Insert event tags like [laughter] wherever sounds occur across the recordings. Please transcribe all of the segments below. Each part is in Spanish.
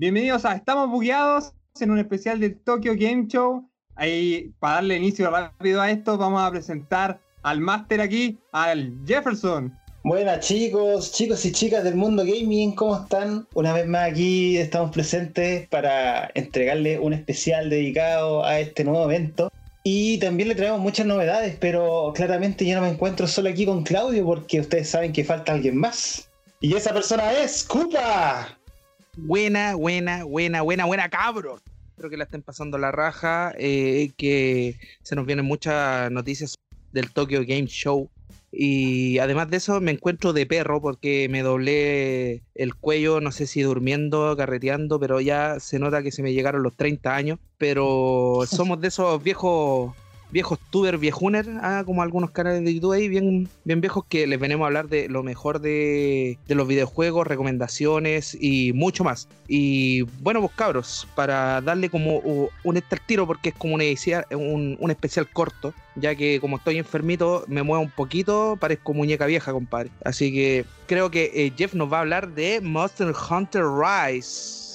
Bienvenidos a Estamos Bugueados en un especial del Tokyo Game Show. Ahí, para darle inicio rápido a esto, vamos a presentar al máster aquí, al Jefferson. Buenas chicos, chicos y chicas del mundo gaming, ¿cómo están? Una vez más aquí estamos presentes para entregarle un especial dedicado a este nuevo evento. Y también le traemos muchas novedades, pero claramente yo no me encuentro solo aquí con Claudio porque ustedes saben que falta alguien más. Y esa persona es Cupa. Buena, buena, buena, buena, buena, cabros. Espero que la estén pasando la raja, eh, que se nos vienen muchas noticias del Tokyo Game Show. Y además de eso me encuentro de perro porque me doblé el cuello, no sé si durmiendo, carreteando, pero ya se nota que se me llegaron los 30 años. Pero somos de esos viejos viejos tuber viejuner, ah, como algunos canales de YouTube ahí, bien, bien viejos, que les venimos a hablar de lo mejor de, los videojuegos, recomendaciones y mucho más. Y bueno, pues cabros, para darle como un extra tiro, porque es como un, un especial corto, ya que como estoy enfermito, me muevo un poquito, parezco muñeca vieja, compadre. Así que creo que eh, Jeff nos va a hablar de Monster Hunter Rise.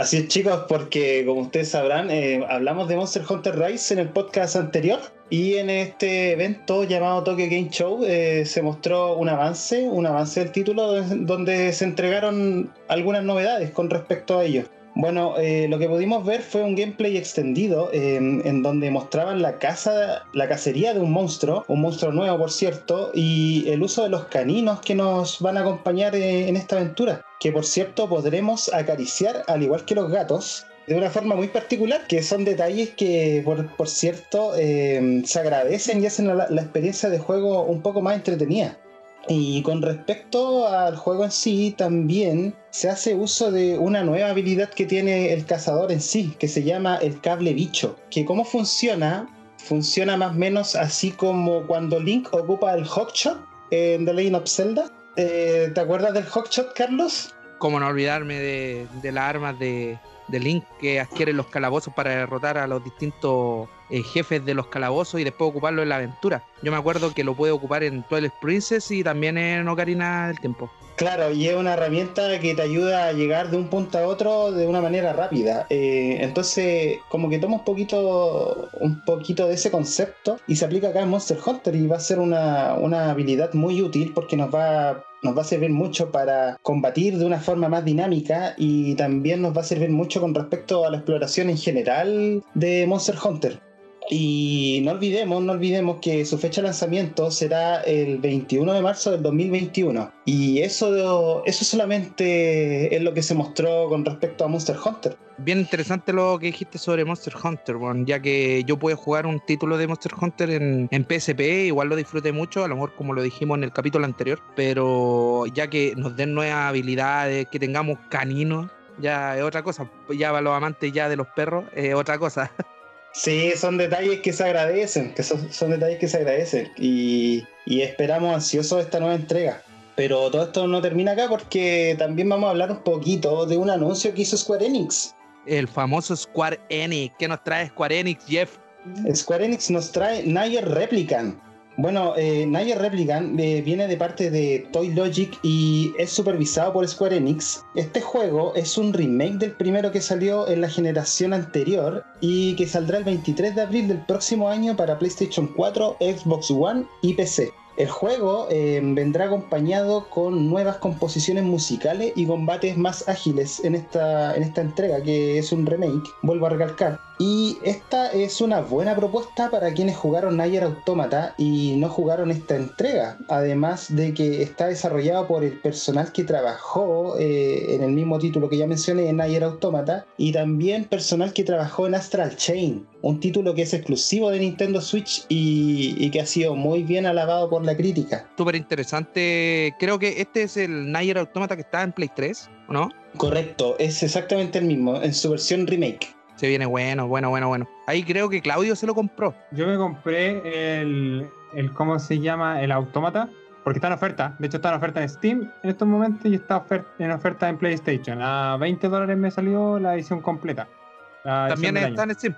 Así es, chicos, porque como ustedes sabrán, eh, hablamos de Monster Hunter Rise en el podcast anterior y en este evento llamado Tokyo Game Show eh, se mostró un avance, un avance del título donde se entregaron algunas novedades con respecto a ello. Bueno, eh, lo que pudimos ver fue un gameplay extendido en donde mostraban la caza, la cacería de un monstruo, un monstruo nuevo por cierto, y el uso de los caninos que nos van a acompañar en esta aventura que por cierto podremos acariciar al igual que los gatos de una forma muy particular, que son detalles que por, cierto eh, se agradecen y hacen la, experiencia de juego un poco más entretenida. Y con respecto al juego en sí, también se hace uso de una nueva habilidad que tiene el cazador en sí, que se llama el cable bicho. Que cómo funciona, funciona más o menos así como cuando Link ocupa el Hotshot en The Legend of Zelda, eh, ¿Te acuerdas del Hotshot, Carlos? Como no olvidarme de, las armas de, Link que adquieren los calabozos para derrotar a los distintos eh, jefes de los calabozos y después ocuparlo en la aventura. Yo me acuerdo que lo puede ocupar en Twilight Princess y también en Ocarina del Tiempo. Claro, y es una herramienta que te ayuda a llegar de un punto a otro de una manera rápida. Eh, entonces, como que toma un poquito, un poquito de ese concepto y se aplica acá en Monster Hunter y va a ser una, habilidad muy útil porque nos va a servir mucho para combatir de una forma más dinámica y también nos va a servir mucho con respecto a la exploración en general de Monster Hunter. Y no olvidemos, no olvidemos que su fecha de lanzamiento será el 21 de marzo del 2021. Y eso, eso solamente es lo que se mostró con respecto a Monster Hunter. Bien interesante lo que dijiste sobre Monster Hunter, ya que yo puedo jugar un título de Monster Hunter en, en PSP, igual lo disfruté mucho, a lo mejor como lo dijimos en el capítulo anterior, pero ya que nos den nuevas habilidades, que tengamos caninos, ya es otra cosa, ya para los amantes ya de los perros, es otra cosa. [laughs] Sí, son detalles que se agradecen, que son, detalles que se agradecen y, esperamos ansiosos esta nueva entrega. Pero todo esto no termina acá porque también vamos a hablar un poquito de un anuncio que hizo Square Enix. El famoso Square Enix. ¿Qué nos trae Square Enix, Jeff? Square Enix nos trae Nier Replicant, bueno, eh, Replicant eh, viene de parte de Toy Logic y es supervisado por Square Enix. Este juego es un remake del primero que salió en la generación anterior y que saldrá el 23 de abril del próximo año para PlayStation 4, Xbox One y PC. El juego eh, vendrá acompañado con nuevas composiciones musicales y combates más ágiles en esta, en esta entrega, que es un remake, vuelvo a recalcar. Y esta es una buena propuesta para quienes jugaron Nier Automata y no jugaron esta entrega. Además de que está desarrollado por el personal que trabajó eh, en el mismo título que ya mencioné, en Nier Automata, y también personal que trabajó en Astral Chain, un título que es exclusivo de Nintendo Switch y, y que ha sido muy bien alabado por la crítica. Súper interesante. Creo que este es el Nier Automata que está en Play 3, ¿o no? Correcto, es exactamente el mismo, en su versión remake. Se viene bueno, bueno, bueno, bueno. Ahí creo que Claudio se lo compró. Yo me compré el, el ¿cómo se llama? El autómata. Porque está en oferta. De hecho, está en oferta en Steam en estos momentos y está en oferta en PlayStation. A 20 dólares me salió la edición completa. también está en Steam.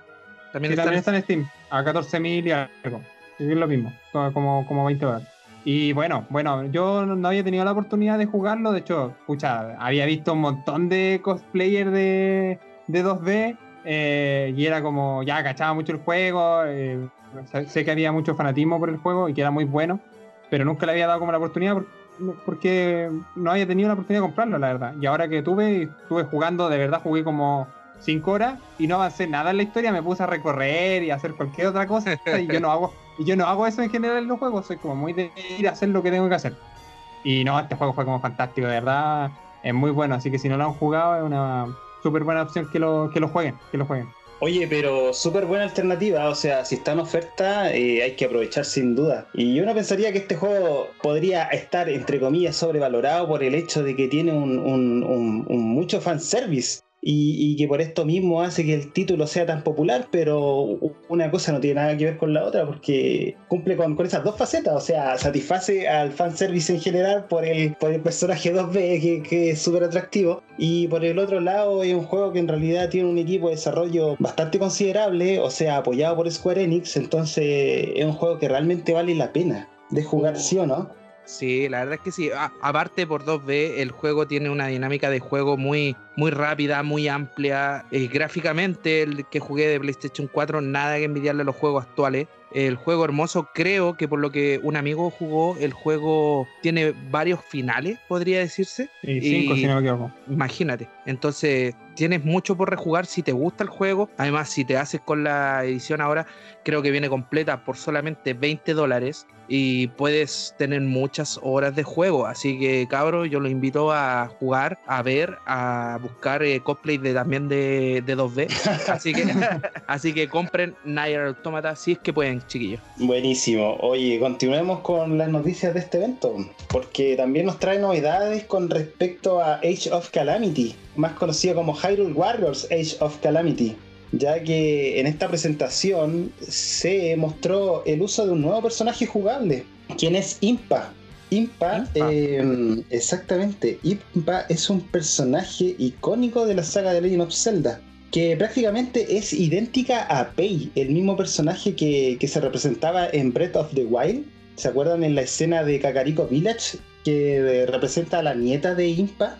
También, está, en Steam. A 14.000 y algo. Es lo mismo. Como, como 20 dólares. Y bueno, bueno, yo no había tenido la oportunidad de jugarlo, de hecho, escucha, había visto un montón de cosplayers de, de 2D eh, y era como, ya cachaba mucho el juego, eh, sé que había mucho fanatismo por el juego y que era muy bueno, pero nunca le había dado como la oportunidad porque no había tenido la oportunidad de comprarlo, la verdad. Y ahora que tuve, estuve jugando, de verdad jugué como 5 horas y no avancé nada en la historia, me puse a recorrer y a hacer cualquier otra cosa [laughs] y yo no hago, y yo no hago eso en general en los juegos, soy como muy de ir a hacer lo que tengo que hacer. Y no, este juego fue como fantástico, de verdad, es muy bueno, así que si no lo han jugado es una súper buena opción que lo, que lo jueguen, que lo jueguen. Oye, pero súper buena alternativa, o sea, si está en oferta eh, hay que aprovechar sin duda. Y uno pensaría que este juego podría estar, entre comillas, sobrevalorado por el hecho de que tiene un, un, un, un mucho fanservice y, que por esto mismo hace que el título sea tan popular, pero una cosa no tiene nada que ver con la otra porque cumple con, con esas dos facetas, o sea, satisface al fanservice en general por el, por el personaje 2B que, que es súper atractivo y por el otro lado es un juego que en realidad tiene un equipo de desarrollo bastante considerable, o sea, apoyado por Square Enix, entonces es un juego que realmente vale la pena de jugar, ¿sí o no? Sí, la verdad es que sí. aparte por 2B, el juego tiene una dinámica de juego muy, muy rápida, muy amplia. Eh, gráficamente, el que jugué de PlayStation 4, nada que envidiarle a los juegos actuales. El juego hermoso, creo que por lo que un amigo jugó, el juego tiene varios finales, podría decirse. Y cinco, si no me equivoco. Imagínate. Entonces, tienes mucho por rejugar si te gusta el juego. Además, si te haces con la edición ahora, creo que viene completa por solamente 20 dólares y puedes tener muchas horas de juego. Así que, cabro, yo los invito a jugar, a ver, a buscar eh, cosplay de, también de, 2D. [laughs] Así que, [laughs] así que compren Nier Automata si es que pueden, chiquillos. Buenísimo. Oye, continuemos con las noticias de este evento, porque también nos trae novedades con respecto a Age of Calamity, más conocido como Hyrule Warriors Age of Calamity ya que en esta presentación se mostró el uso de un nuevo personaje jugable, quien es Impa. Impa, em, exactamente, Impa es un personaje icónico de la saga de Legend of Zelda, que prácticamente es idéntica a Pei, el mismo personaje que, que se representaba en Breath of the Wild. ¿Se acuerdan en la escena de Kakariko Village que representa a la nieta de Impa?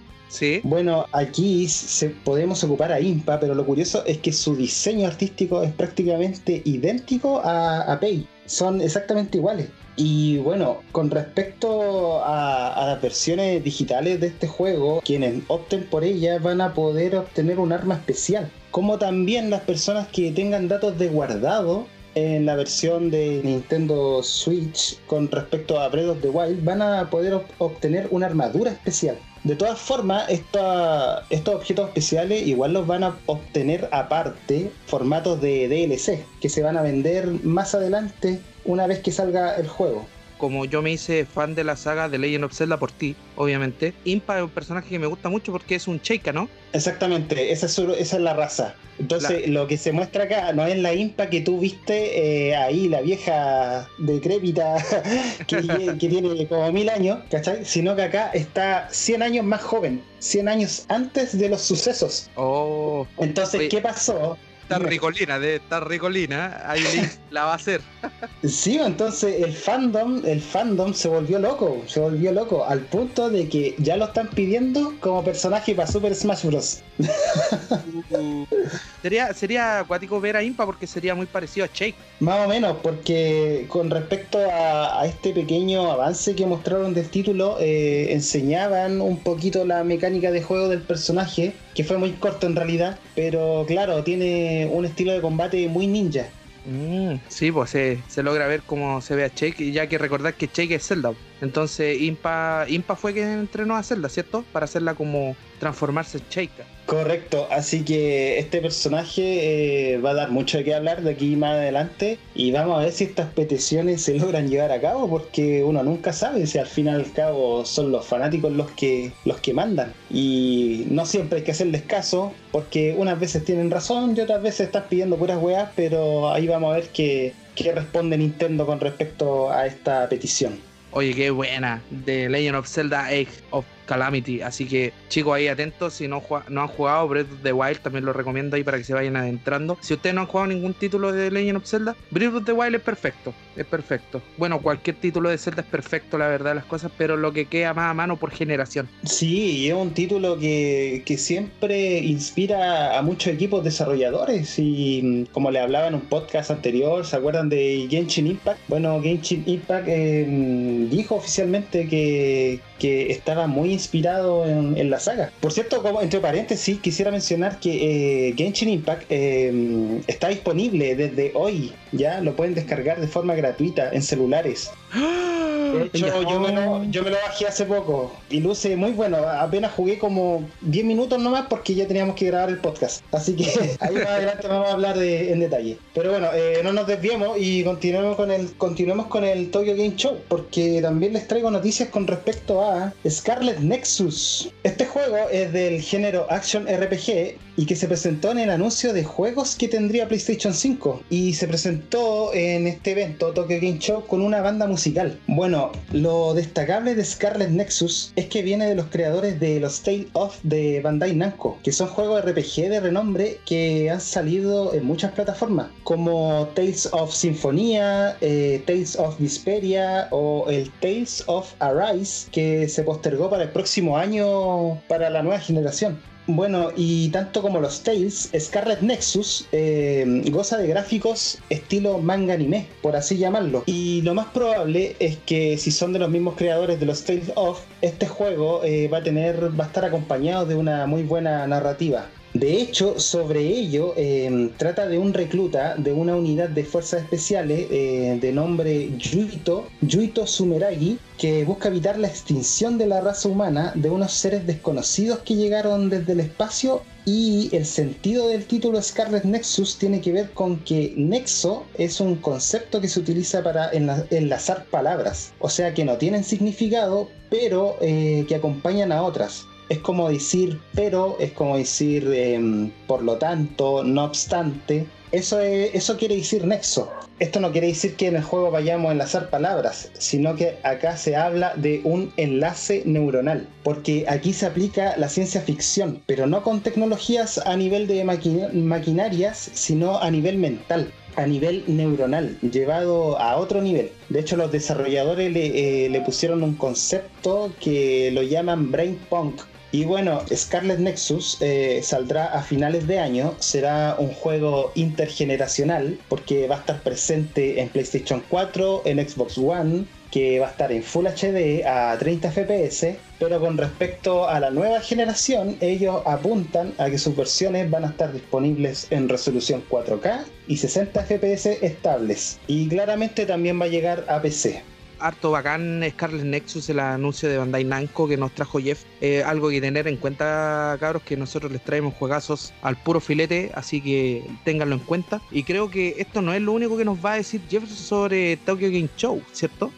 Bueno, aquí se, podemos ocupar a Impa, pero lo curioso es que su diseño artístico es prácticamente idéntico a, Pei. Son exactamente iguales. Y bueno, con respecto a, las versiones digitales de este juego, quienes opten por ella van a poder obtener un arma especial. Como también las personas que tengan datos de guardado en la versión de Nintendo Switch con respecto a Breath of the Wild van a poder obtener una armadura especial. De todas formas, estos objetos especiales igual los van a obtener aparte, formatos de DLC, que se van a vender más adelante una vez que salga el juego como yo me hice fan de la saga de Legend of Zelda por ti, obviamente, Impa es un personaje que me gusta mucho porque es un Sheikah, ¿no? Exactamente, esa es, esa es la raza. Entonces, lo que se muestra acá no es la Impa que tú viste eh, ahí, la vieja decrépita [laughs] que, [laughs] que, tiene como mil años, ¿cachai? Sino que acá está 100 años más joven, 100 años antes de los sucesos. Oh. Entonces, ¿qué pasó? Está ricolina, de estar ricolina, ahí [laughs] la va a hacer. Sí, entonces el fandom, el fandom se volvió loco, se volvió loco, al punto de que ya lo están pidiendo como personaje para Super Smash Bros. sería, sería acuático ver a Impa porque sería muy parecido a Shake. Más o menos, porque con respecto a, este pequeño avance que mostraron del título, eh, enseñaban un poquito la mecánica de juego del personaje, que fue muy corto en realidad, pero claro, tiene un estilo de combate muy ninja. Mm, sí, pues se, logra ver cómo se ve a Shake, ya que recordar que Shake es Zelda. Entonces Impa, Impa fue quien entrenó a Zelda, ¿cierto? Para hacerla como transformarse en Shake. Correcto, así que este personaje eh, va a dar mucho de qué hablar de aquí más adelante y vamos a ver si estas peticiones se logran llevar a cabo porque uno nunca sabe si al fin y al cabo son los fanáticos los que, los que mandan y no siempre hay que hacerles caso porque unas veces tienen razón y otras veces están pidiendo puras weas, pero ahí vamos a ver qué, qué responde Nintendo con respecto a esta petición. Oye, qué buena. The Legend of Zelda Age of Calamity. Así que, chicos, ahí atentos. Si no, no han jugado Breath of the Wild, también lo recomiendo ahí para que se vayan adentrando. Si ustedes no han jugado ningún título de Legend of Zelda, Breath of the Wild es perfecto. Es perfecto. Bueno, cualquier título de Zelda es perfecto, la verdad, las cosas, pero lo que queda más a mano por generación. Sí, es un título que, que siempre inspira a muchos equipos desarrolladores. Y mm, como le hablaba en un podcast anterior, ¿se acuerdan de Genshin Impact? Bueno, Genshin Impact eh, mm, dijo oficialmente que, que estaba muy inspirado en, la saga. Por cierto, como entre paréntesis, quisiera mencionar que eh, Genshin Impact eh, está disponible desde hoy. Ya lo pueden descargar de forma gratuita en celulares. De [gasps] hecho, yo me, lo, yo me, lo, bajé hace poco y luce muy bueno. Apenas jugué como 10 minutos nomás porque ya teníamos que grabar el podcast. Así que [laughs] ahí más adelante vamos a hablar de, en detalle. Pero bueno, eh, no nos desviemos y continuemos con el continuemos con el Tokyo Game Show porque también les traigo noticias con respecto a Scarlet Nexus. Este juego es del género Action RPG y que se presentó en el anuncio de juegos que tendría PlayStation 5 y se presentó en este evento Tokyo Game Show con una banda musical. Bueno, lo destacable de Scarlet Nexus es que viene de los creadores de los Tales of de Bandai Namco, que son juegos RPG de renombre que han salido en muchas plataformas, como Tales of Sinfonía, eh, Tales of Vesperia o el Tales of Arise, que se postergó para el próximo año para la nueva generación. Bueno, y tanto como los Tales, Scarlet Nexus eh, goza de gráficos estilo manga anime, por así llamarlo. Y lo más probable es que si son de los mismos creadores de los Tales of, este juego eh, va a tener, va a estar acompañado de una muy buena narrativa. De hecho, sobre ello, em, trata de un recluta de una unidad de fuerzas especiales eh, de nombre Yuito, Yuito Sumeragi, que busca evitar la extinción de la raza humana de unos seres desconocidos que llegaron desde el espacio y el sentido del título Scarlet Nexus tiene que ver con que nexo es un concepto que se utiliza para enlazar palabras, o sea que no tienen significado, pero eh, que acompañan a otras es como decir pero, es como decir em, por lo tanto, no obstante. Eso, eso quiere decir nexo. Esto no quiere decir que en el juego vayamos a enlazar palabras, sino que acá se habla de un enlace neuronal, porque aquí se aplica la ciencia ficción, pero no con tecnologías a nivel de maquinarias, sino a nivel mental a nivel neuronal, llevado a otro nivel. De hecho, los desarrolladores le, eh, le pusieron un concepto que lo llaman brain punk, y bueno, Scarlet Nexus eh, saldrá a finales de año, será un juego intergeneracional porque va a estar presente en PlayStation 4, en Xbox One, que va a estar en Full HD a 30 FPS, pero con respecto a la nueva generación, ellos apuntan a que sus versiones van a estar disponibles en resolución 4K y 60 FPS estables, y claramente también va a llegar a PC harto bacán Scarlet Nexus, el anuncio de Bandai Namco que nos trajo Jeff. Eh, algo que tener en cuenta, cabros, que nosotros les traemos juegazos al puro filete, así que ténganlo en cuenta. Y creo que esto no es lo único que nos va a decir Jeff sobre Tokyo Game Show, ¿cierto?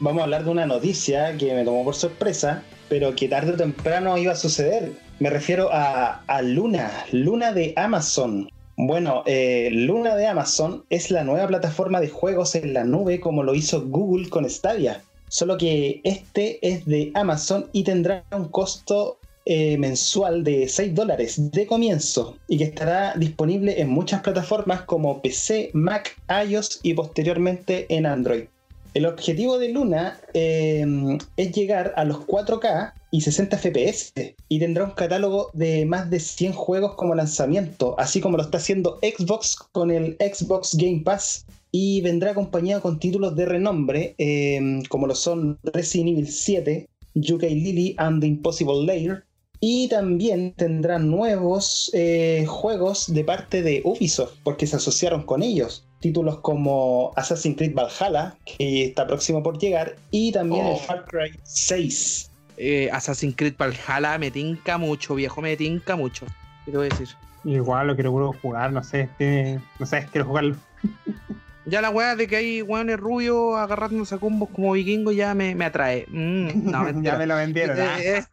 Vamos a hablar de una noticia que me tomó por sorpresa, pero que tarde o temprano iba a suceder. Me refiero a, a Luna, Luna de Amazon. Bueno, eh, Luna de Amazon es la nueva plataforma de juegos en la nube como lo hizo Google con Stadia. Solo que este es de Amazon y tendrá un costo eh, mensual de 6 dólares de comienzo y que estará disponible en muchas plataformas como PC, Mac, iOS y posteriormente en Android. El objetivo de Luna eh, es llegar a los 4K y 60 FPS y tendrá un catálogo de más de 100 juegos como lanzamiento, así como lo está haciendo Xbox con el Xbox Game Pass y vendrá acompañado con títulos de renombre eh, como lo son Resident Evil 7, UK Lily and the Impossible Lair y también tendrá nuevos eh, juegos de parte de Ubisoft porque se asociaron con ellos títulos como Assassin's Creed Valhalla, que está próximo por llegar, y también el oh. Far Cry 6. Eh, Assassin's Creed Valhalla me tinca mucho, viejo, me tinca mucho. ¿Qué te voy a decir? Igual lo quiero jugar, no sé, no sé, quiero jugarlo. [laughs] ya la weá de que hay weones rubios agarrándose a combos como vikingos ya me, me atrae. Mm, no, [laughs] ya me lo vendieron. ¿ah? Eh,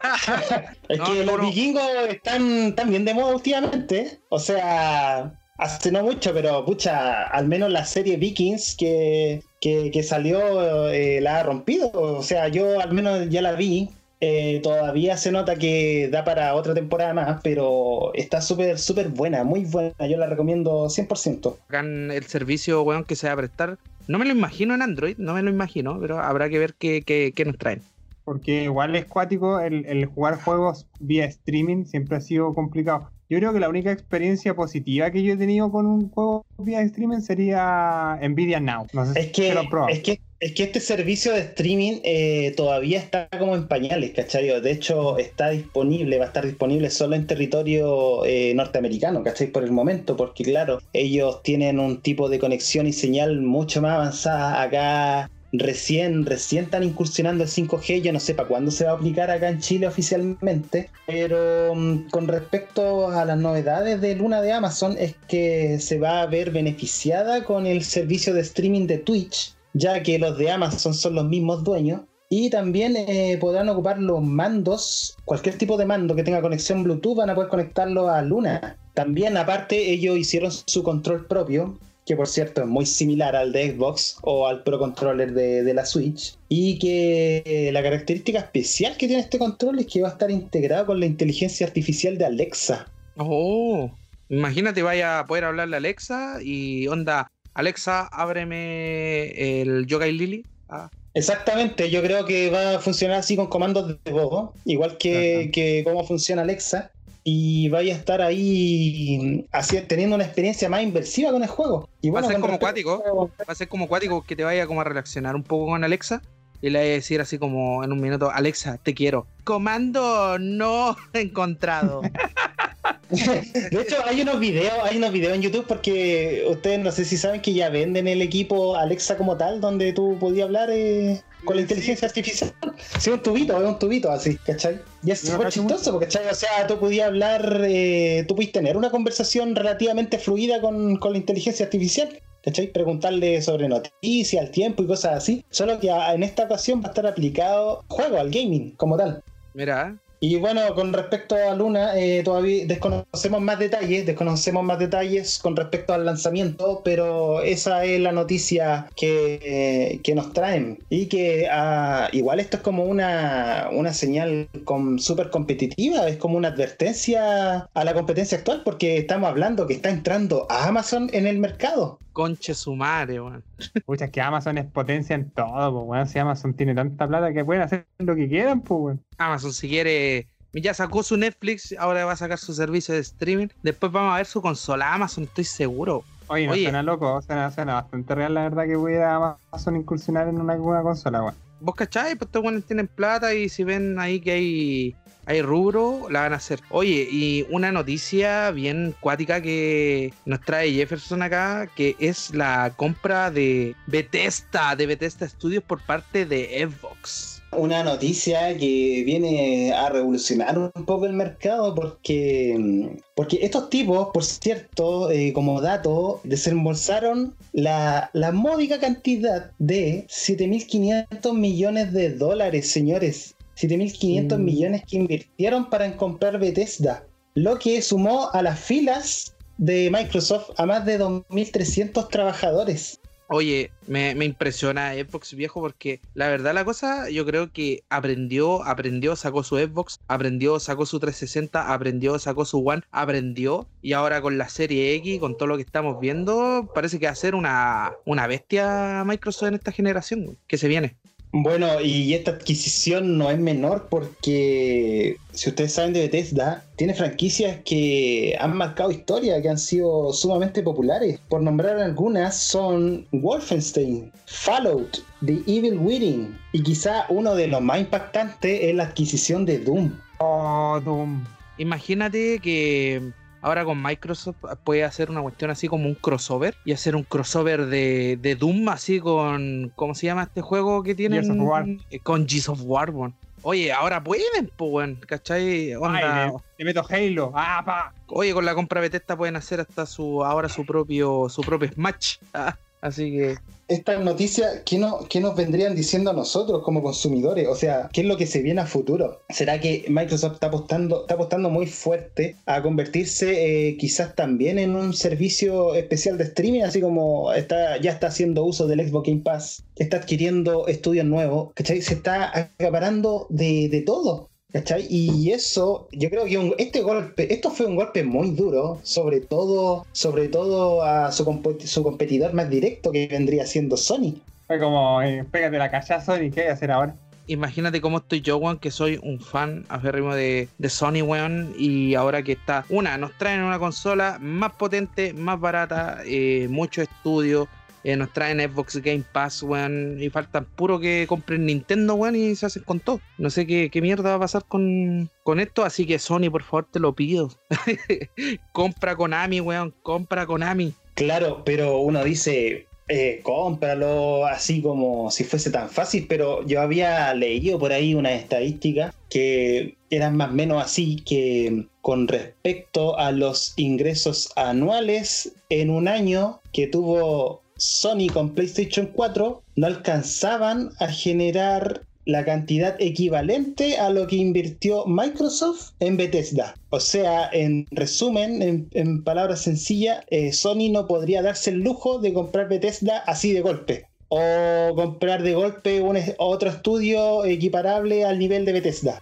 es [laughs] que los vikingos están, están bien de moda últimamente. O sea, Hace no mucho, pero pucha, al menos la serie Vikings que, que, salió eh, la ha rompido. O sea, yo al menos ya la vi. Eh, todavía se nota que da para otra temporada más, pero está súper, súper buena, muy buena. Yo la recomiendo 100%. Acá en el servicio, weón, que se va a prestar. No me lo imagino en Android, no me lo imagino, pero habrá que ver qué, qué, qué nos traen. Porque igual es cuático, el, el jugar juegos vía streaming siempre ha sido complicado. Yo creo que la única experiencia positiva que yo he tenido con un juego vía streaming sería Nvidia Now. No sé Es si que, lo es que, es que este servicio de streaming eh, todavía está como en pañales, ¿cachai? De hecho, está disponible, va a estar disponible solo en territorio eh, norteamericano, ¿cachai? Por el momento, porque claro, ellos tienen un tipo de conexión y señal mucho más avanzada acá. Recién, recién están incursionando el 5G, yo no sé para cuándo se va a aplicar acá en Chile oficialmente, pero mm, con respecto a las novedades de Luna de Amazon es que se va a ver beneficiada con el servicio de streaming de Twitch, ya que los de Amazon son los mismos dueños. Y también eh, podrán ocupar los mandos, cualquier tipo de mando que tenga conexión Bluetooth, van a poder conectarlo a Luna. También, aparte, ellos hicieron su control propio, que por cierto es muy similar al de Xbox o al Pro Controller de, de la Switch. Y que la característica especial que tiene este control es que va a estar integrado con la inteligencia artificial de Alexa. Oh, imagínate, vaya a poder hablarle a Alexa y onda, Alexa, ábreme el Yoga y Lily. Ah, Exactamente, yo creo que va a funcionar así con comandos de voz, igual que, que cómo funciona Alexa, y vaya a estar ahí así, teniendo una experiencia más inversiva con el juego. Y Va a bueno, ser como respecto- va a ser como cuático que te vaya como a relacionar un poco con Alexa y le vaya a decir así como en un minuto, Alexa, te quiero. Comando no [laughs] encontrado. [laughs] De hecho, hay unos videos, hay unos videos en YouTube porque ustedes no sé si saben que ya venden el equipo Alexa como tal, donde tú podías hablar eh, con la inteligencia artificial. Sí, un tubito, es un tubito así, ¿cachai? Y es No, súper chistoso, porque, ¿cachai? O sea, tú podías hablar, eh, tú podías tener una conversación relativamente fluida con, con la inteligencia artificial. ¿Cachai? Preguntarle sobre noticias, el tiempo y cosas así. Solo que a- en esta ocasión va a estar aplicado juego, al gaming, como tal. Mira, Y bueno, con respecto a Luna, eh, todavía desconocemos más detalles, desconocemos más detalles con respecto al lanzamiento, pero esa es la noticia que, eh, que nos traen. Y que ah, igual esto es como una, una señal con- súper competitiva, es como una advertencia a la competencia actual, porque estamos hablando que está entrando a Amazon en el mercado. conche su madre, weón. Pucha, es que Amazon es potencia en todo, pues, weón. Si Amazon tiene tanta plata que pueden hacer lo que quieran, pues, weón. Amazon, si quiere, ya sacó su Netflix, ahora va a sacar su servicio de streaming. Después vamos a ver su consola Amazon, estoy seguro. Oye, no Oye. suena loco, suena, suena bastante real, la verdad, que pudiera Amazon incursionar en una, una consola, weón. ¿Vos cachai? Pues estos buenos tienen plata y si ven ahí que hay, hay rubro, la van a hacer. Oye, y una noticia bien cuática que nos trae Jefferson acá, que es la compra de Bethesda, de Bethesda Studios por parte de Xbox. Una noticia que viene a revolucionar un poco el mercado porque, porque estos tipos, por cierto, eh, como dato, desembolsaron la, la módica cantidad de 7.500 millones de dólares, señores. 7.500 Mm. millones que invirtieron para comprar Bethesda, lo que sumó a las filas de Microsoft a más de 2.300 trabajadores. Oye, me, impresiona Xbox viejo porque la verdad la cosa, yo creo que aprendió, aprendió, sacó su Xbox, aprendió, sacó su 360, aprendió, sacó su One, aprendió y ahora con la serie X, con todo lo que estamos viendo, parece que va a ser una, una bestia Microsoft en esta generación que se viene. Bueno, y esta adquisición no es menor porque, si ustedes saben de Bethesda, tiene franquicias que han marcado historia, que han sido sumamente populares. Por nombrar algunas, son Wolfenstein, Fallout, The Evil Within, y quizá uno de los más impactantes es la adquisición de Doom. Oh, Doom. Imagínate que ahora con Microsoft puede hacer una cuestión así como un crossover y hacer un crossover de, de Doom así con, ¿cómo se llama este juego que tienen? Gears of War. Eh, Con Gears of War, weón. Oye, ahora pueden, pues, weón, ¿cachai? Onda, Ay, le meto Halo. Ah, pa. Oye, con la compra Bethesda pueden hacer hasta su ahora su propio su propio Smash. [laughs] Ah, Así que estas noticias, ¿qué, no, ¿qué nos vendrían diciendo a nosotros como consumidores? O sea, ¿qué es lo que se viene a futuro? ¿Será que Microsoft está apostando, está apostando muy fuerte a convertirse eh, quizás también en un servicio especial de streaming, así como está, ya está haciendo uso del Xbox Game Pass, está adquiriendo estudios nuevos, ¿cachai? Se está acaparando de todo. ¿Cachai? Y eso, yo creo que este golpe, esto fue un golpe muy duro, sobre todo, sobre todo a su, su competidor más directo que vendría siendo Sony. Fue como, eh, pégate la calle Sony, ¿qué hay que hacer ahora? Imagínate cómo estoy yo, weón, que soy un fan aférrimo de, de Sony, weón, y ahora que está, una, nos traen una consola más potente, más barata, eh, mucho estudio, eh, nos traen Xbox Game Pass, weón, y faltan puro que compren Nintendo, weón, y se hacen con todo. No sé qué, mierda va a pasar con, con esto, así que Sony, por favor, te lo pido. [laughs] compra Konami, weón, compra Konami. Claro, pero uno dice, eh, cómpralo así como si fuese tan fácil, pero yo había leído por ahí una estadística que eran más o menos así que con respecto a los ingresos anuales en un año que tuvo Sony con PlayStation 4 no alcanzaban a generar la cantidad equivalente a lo que invirtió Microsoft en Bethesda. O sea, en resumen, en, palabras sencillas, eh, Sony no podría darse el lujo de comprar Bethesda así de golpe. O comprar de golpe un, otro estudio equiparable al nivel de Bethesda.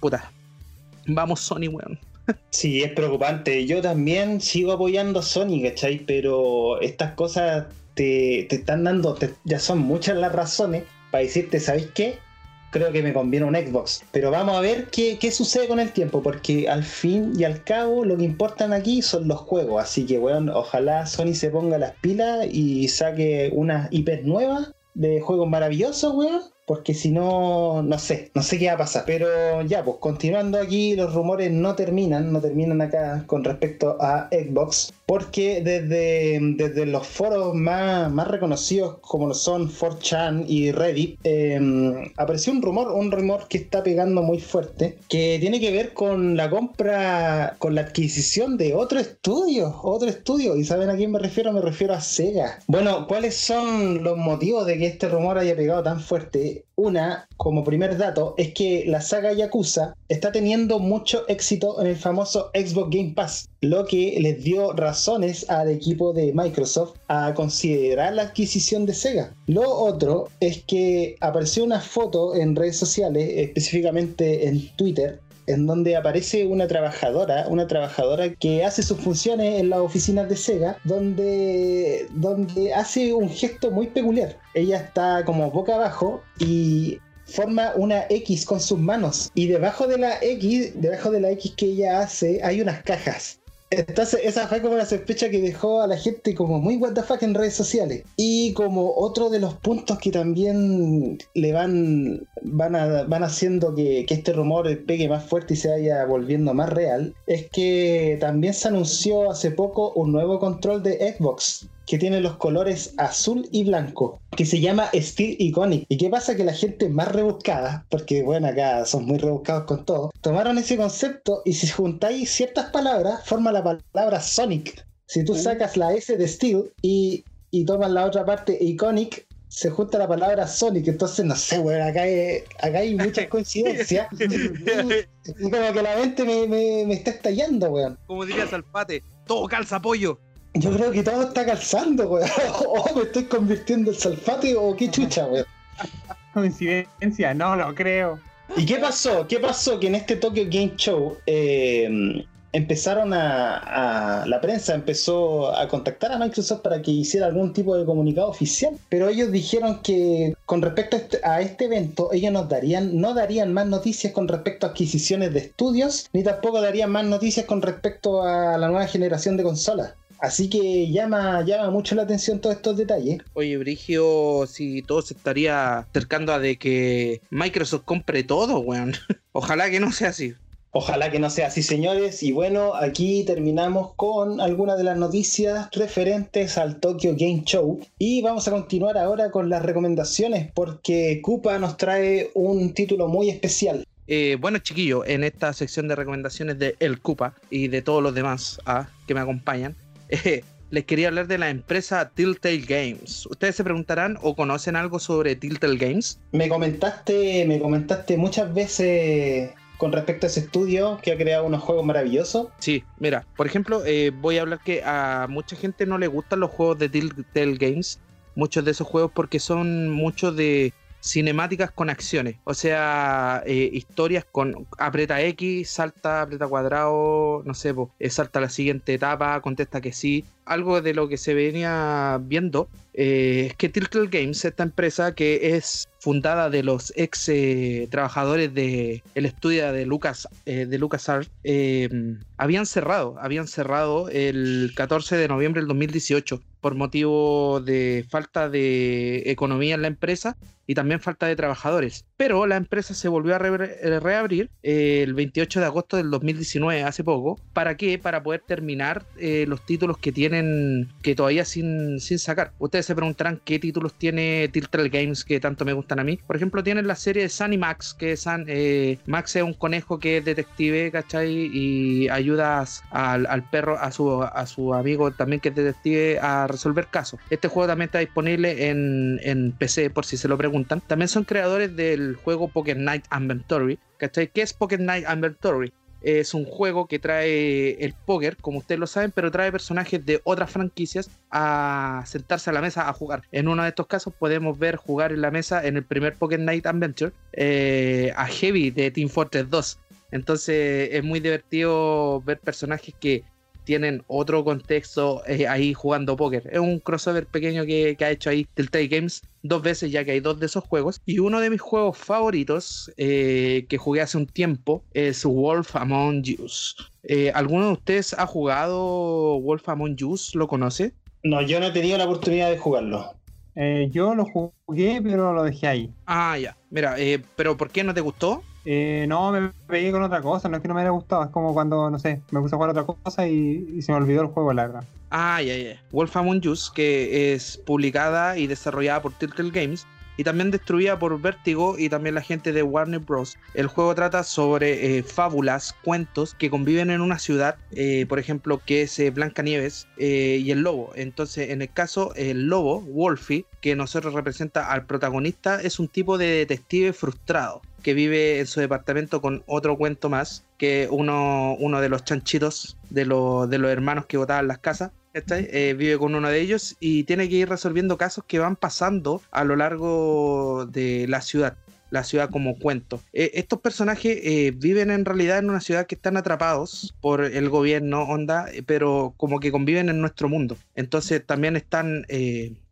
Puta. Vamos Sony, weón. Sí, es preocupante. Yo también sigo apoyando a Sony, ¿cachai? Pero estas cosas te, están dando, ya son muchas las razones para decirte, ¿sabéis qué? Creo que me conviene un Xbox. Pero vamos a ver qué, qué, sucede con el tiempo, porque al fin y al cabo lo que importan aquí son los juegos. Así que, bueno, ojalá Sony se ponga las pilas y saque unas IP nuevas de juegos maravillosos, weón porque si no, no sé, no sé qué va a pasar. Pero ya, pues continuando aquí, los rumores no terminan, no terminan acá con respecto a Xbox, porque desde, desde los foros más, más reconocidos como lo son 4chan y Reddit, em, apareció un rumor, un rumor que está pegando muy fuerte, que tiene que ver con la compra, con la adquisición de otro estudio, otro estudio. ¿Y saben a quién me refiero? Me refiero a Sega. Bueno, ¿cuáles son los motivos de que este rumor haya pegado tan fuerte? Una, como primer dato, es que la saga Yakuza está teniendo mucho éxito en el famoso Xbox Game Pass, lo que les dio razones al equipo de Microsoft a considerar la adquisición de Sega. Lo otro es que apareció una foto en redes sociales, específicamente en Twitter, en donde aparece una trabajadora, una trabajadora que hace sus funciones en las oficinas de Sega, donde, donde hace un gesto muy peculiar. Ella está como boca abajo y forma una X con sus manos y debajo de la X, debajo de la X que ella hace, hay unas cajas. Esa fue como la sospecha que dejó a la gente como muy what en redes sociales. Y como otro de los puntos que también le van, van, van haciendo que este rumor pegue más fuerte y se vaya volviendo más real, es que también se anunció hace poco un nuevo control de Xbox que tiene los colores azul y blanco, que se llama Steel Iconic. ¿Y qué pasa? Que la gente más rebuscada, porque bueno, acá son muy rebuscados con todo, tomaron ese concepto y si juntáis ciertas palabras, forma la palabra Sonic. Si tú sacas la S de Steel y, y tomas la otra parte Iconic, se junta la palabra Sonic, entonces no sé, weón, acá, hay, acá hay muchas [laughs] coincidencias. [laughs] y, como que la mente me, me, está estallando, weón. Como dirías Alpate, todo calza pollo. Yo creo que todo está calzando, weón. O [laughs] oh, me estoy convirtiendo en salfate o qué chucha, weón. [laughs] Coincidencia, no lo creo. ¿Y qué pasó? ¿Qué pasó? Que en este Tokyo Game Show eh, empezaron a, La prensa empezó a contactar a Microsoft para que hiciera algún tipo de comunicado oficial. Pero ellos dijeron que con respecto a este, a este evento, ellos nos darían, no darían más noticias con respecto a adquisiciones de estudios, ni tampoco darían más noticias con respecto a la nueva generación de consolas. Así que llama, llama mucho la atención todos estos detalles. Oye, Brigio, si todo se estaría acercando a de que Microsoft compre todo, weón. [laughs] Ojalá que no sea así. Ojalá que no sea así, señores. Y bueno, aquí terminamos con algunas de las noticias referentes al Tokyo Game Show. Y vamos a continuar ahora con las recomendaciones porque Kupa nos trae un título muy especial. Eh, bueno, chiquillo, en esta sección de recomendaciones de El Cupa y de todos los demás ah, que me acompañan, les quería hablar de la empresa Telltale Games. Ustedes se preguntarán o conocen algo sobre Telltale Games. Me comentaste, me comentaste muchas veces con respecto a ese estudio que ha creado unos juegos maravillosos. Sí, mira, por ejemplo, eh, voy a hablar que a mucha gente no le gustan los juegos de Telltale Games, muchos de esos juegos porque son muchos de cinemáticas con acciones, o sea, eh, historias con aprieta X, salta, aprieta cuadrado, no sé, eh, salta a la siguiente etapa, contesta que sí, algo de lo que se venía viendo eh, que Telltale Games, esta empresa que es fundada de los ex eh, trabajadores del el estudio de Lucas eh, de LucasArts, habían cerrado, habían cerrado el 14 de noviembre del 2018 por motivo de falta de economía en la empresa y también falta de trabajadores. Pero la empresa se volvió a reabrir el 28 de agosto del 2019, hace poco. ¿Para qué? Para poder terminar los títulos que tiene que todavía sin, sin sacar. Ustedes se preguntarán qué títulos tiene Telltale Games que tanto me gustan a mí. Por ejemplo, tienen la serie de Sunny Max, que es eh, Max es un conejo que es detective, ¿cachai? Y ayuda al, perro, a su, a su amigo también que es detective, a resolver casos. Este juego también está disponible en, en PC, por si se lo preguntan. También son creadores del juego Pocket Night Inventory. ¿Cachai? ¿Qué es Pocket Night Inventory? Es un juego que trae el póker, como ustedes lo saben, pero trae personajes de otras franquicias a sentarse a la mesa a jugar. En uno de estos casos podemos ver jugar en la mesa en el primer Poker Night Adventure eh, a Heavy de Team Fortress 2. Entonces es muy divertido ver personajes que tienen otro contexto eh, ahí jugando póker. Es un crossover pequeño que, ha hecho ahí Telltale Games dos veces, ya que hay dos de esos juegos. Y uno de mis juegos favoritos eh, que jugué hace un tiempo es Wolf Among Us. Eh, ¿Alguno de ustedes ha jugado Wolf Among Us? ¿Lo conoce? No, yo no he tenido la oportunidad de jugarlo. yo lo jugué, pero lo dejé ahí. Ah, ya. Mira, ¿pero por qué no te gustó? Eh, no, me pegué con otra cosa, no es que no me haya gustado, es como cuando, no sé, me puse a jugar otra cosa y, se me olvidó el juego, la verdad. Ah, ya, ya. Wolf Among Us, que es publicada y desarrollada por Telltale Games, y también destruida por Vértigo y también la gente de Warner Bros. El juego trata sobre eh, fábulas, cuentos que conviven en una ciudad, eh, por ejemplo, que es eh, Blancanieves y el lobo. Entonces, en el caso, el lobo, Wolfie, que nosotros representa al protagonista, es un tipo de detective frustrado que vive en su departamento con otro cuento más, que uno, uno de los chanchitos de, de los hermanos que botaban las casas. Eh, vive con uno de ellos y tiene que ir resolviendo casos que van pasando a lo largo de la ciudad la ciudad como cuento. Eh, estos personajes eh, viven en realidad en una ciudad que están atrapados por el gobierno, onda, pero como que conviven en nuestro mundo. Entonces también están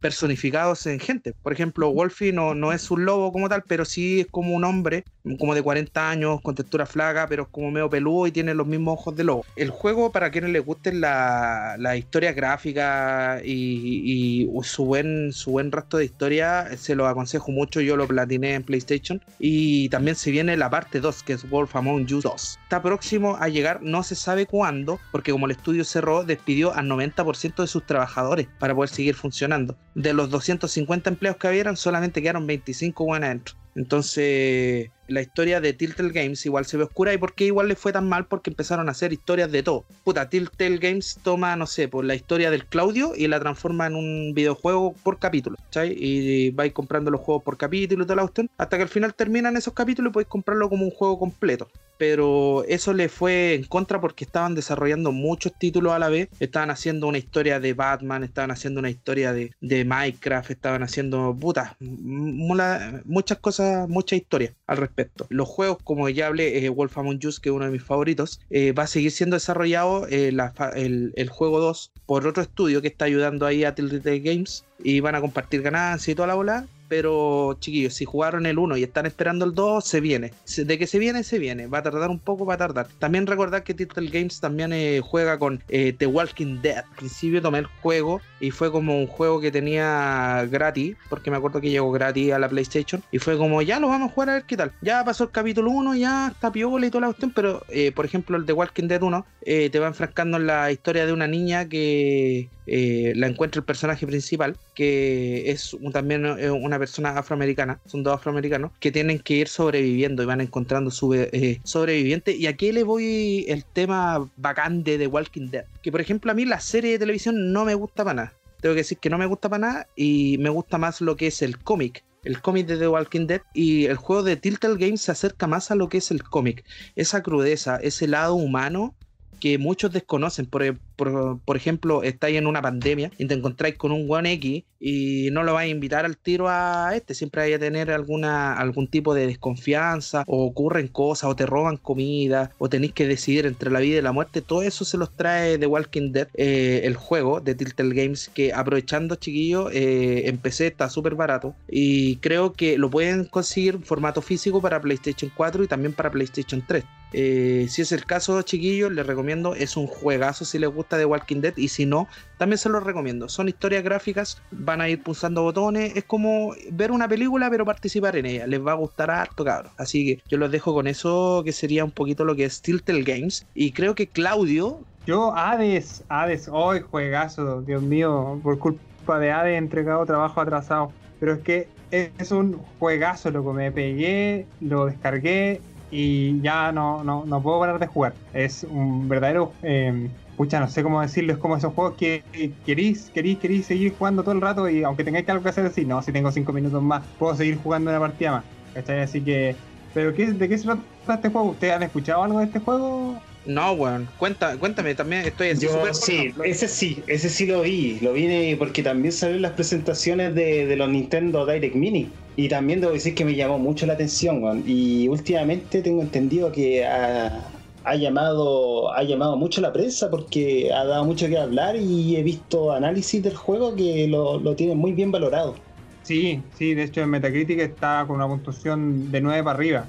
personificados en gente. Por ejemplo, Wolfie no, no es un lobo como tal, pero sí es como un hombre, como de 40 años, con textura flaca, pero es como medio peludo y tiene los mismos ojos de lobo. El juego, para quienes les guste la, la historia gráfica y, su, buen, su buen resto de historia, se lo aconsejo mucho. Yo lo platiné en PlayStation. Y también se viene la parte 2, que es Wolf Among Us 2. Está próximo a llegar, no se sabe cuándo, porque como el estudio cerró, despidió al 90% de sus trabajadores para poder seguir funcionando de los 250 empleos que habían, solamente quedaron 25 buenas adentro. Entonces, la historia de Telltale Games igual se ve oscura. ¿Y por qué igual le fue tan mal? Porque empezaron a hacer historias de todo. Puta, Telltale Games toma, no sé, por la historia del Claudio y la transforma en un videojuego por capítulo. ¿sabes? Y vais comprando los juegos por capítulo y toda la cuestión. Hasta que al final terminan esos capítulos y podéis comprarlo como un juego completo. Pero eso le fue en contra porque estaban desarrollando muchos títulos a la vez. Estaban haciendo una historia de Batman, estaban haciendo una historia de, de Minecraft, estaban haciendo muchas cosas, muchas historias al respecto los juegos, como ya hablé, eh, Wolf Among Us, que es uno de mis favoritos, eh, va a seguir siendo desarrollado eh, el, juego 2 por otro estudio que está ayudando ahí a Telltale Games y van a compartir ganancias y toda la bola pero chiquillos, si jugaron el 1 y están esperando el 2, se viene. De que se viene, se viene. Va a tardar un poco, va a tardar. También recordar que Telltale Games también eh, juega con eh, The Walking Dead. Al principio tomé el juego y fue como un juego que tenía gratis, porque me acuerdo que llegó gratis a la PlayStation. Y fue como, ya lo vamos a jugar a ver qué tal. Ya pasó el capítulo 1, ya está piola y toda la cuestión, pero eh, por ejemplo el The Walking Dead 1 te va enfrascando en la historia de una niña que eh, la encuentra el personaje principal, que es también eh, una persona afroamericana, son dos afroamericanos, que tienen que ir sobreviviendo y van encontrando su eh, sobreviviente. Y aquí le voy el tema bacán de The Walking Dead, que por ejemplo a mí la serie de televisión no me gusta para nada. Tengo que decir que no me gusta para nada y me gusta más lo que es el cómic el cómic de The Walking Dead y el juego de Tiltal Games se acerca más a lo que es el cómic. Esa crudeza, ese lado humano que muchos desconocen. Por, por, ejemplo, estáis en una pandemia y te encontráis con un One X y no lo vais a invitar al tiro a este. Siempre hay a tener alguna, algún tipo de desconfianza, o ocurren cosas, o te roban comida, o tenéis que decidir entre la vida y la muerte. Todo eso se los trae The Walking Dead, eh, el juego de Tiltel Games, que aprovechando, chiquillos, eh, en PC está súper barato y creo que lo pueden conseguir en formato físico para PlayStation 4 y también para PlayStation 3. Eh, si es el caso, chiquillos, les recomiendo. Es un juegazo si les gusta The Walking Dead. Y si no, también se los recomiendo. Son historias gráficas, van a ir pulsando botones. Es como ver una película, pero participar en ella. Les va a gustar harto, cabrón. Así que yo los dejo con eso, que sería un poquito lo que es Tiltel Games. Y creo que Claudio. Yo, Hades, Hades, hoy juegazo, Dios mío, por culpa de Hades he entregado trabajo atrasado. Pero es que es un juegazo, loco. Me pegué, lo descargué y ya no, no, no puedo parar de jugar. Es un verdadero. Eh, pucha, no sé cómo decirlo, es como esos juegos que queréis, queréis, queréis seguir jugando todo el rato y aunque tengáis algo que hacer, decir, no, si tengo cinco minutos más, puedo seguir jugando una partida más. ¿Cachai? Así que, ¿pero qué, de qué se trata este juego? ¿Ustedes han escuchado algo de este juego? No, weón. Cuenta, cuéntame, también estoy en Yo sí, ese sí, ese sí lo vi. Lo vi porque también salió en las presentaciones de, de los Nintendo Direct Mini. Y también debo decir que me llamó mucho la atención, weón. Y últimamente tengo entendido que ha, ha, llamado, ha llamado mucho la prensa porque ha dado mucho que hablar y he visto análisis del juego que lo, lo tienen muy bien valorado. Sí, sí, de hecho en Metacritic está con una puntuación de 9 para arriba.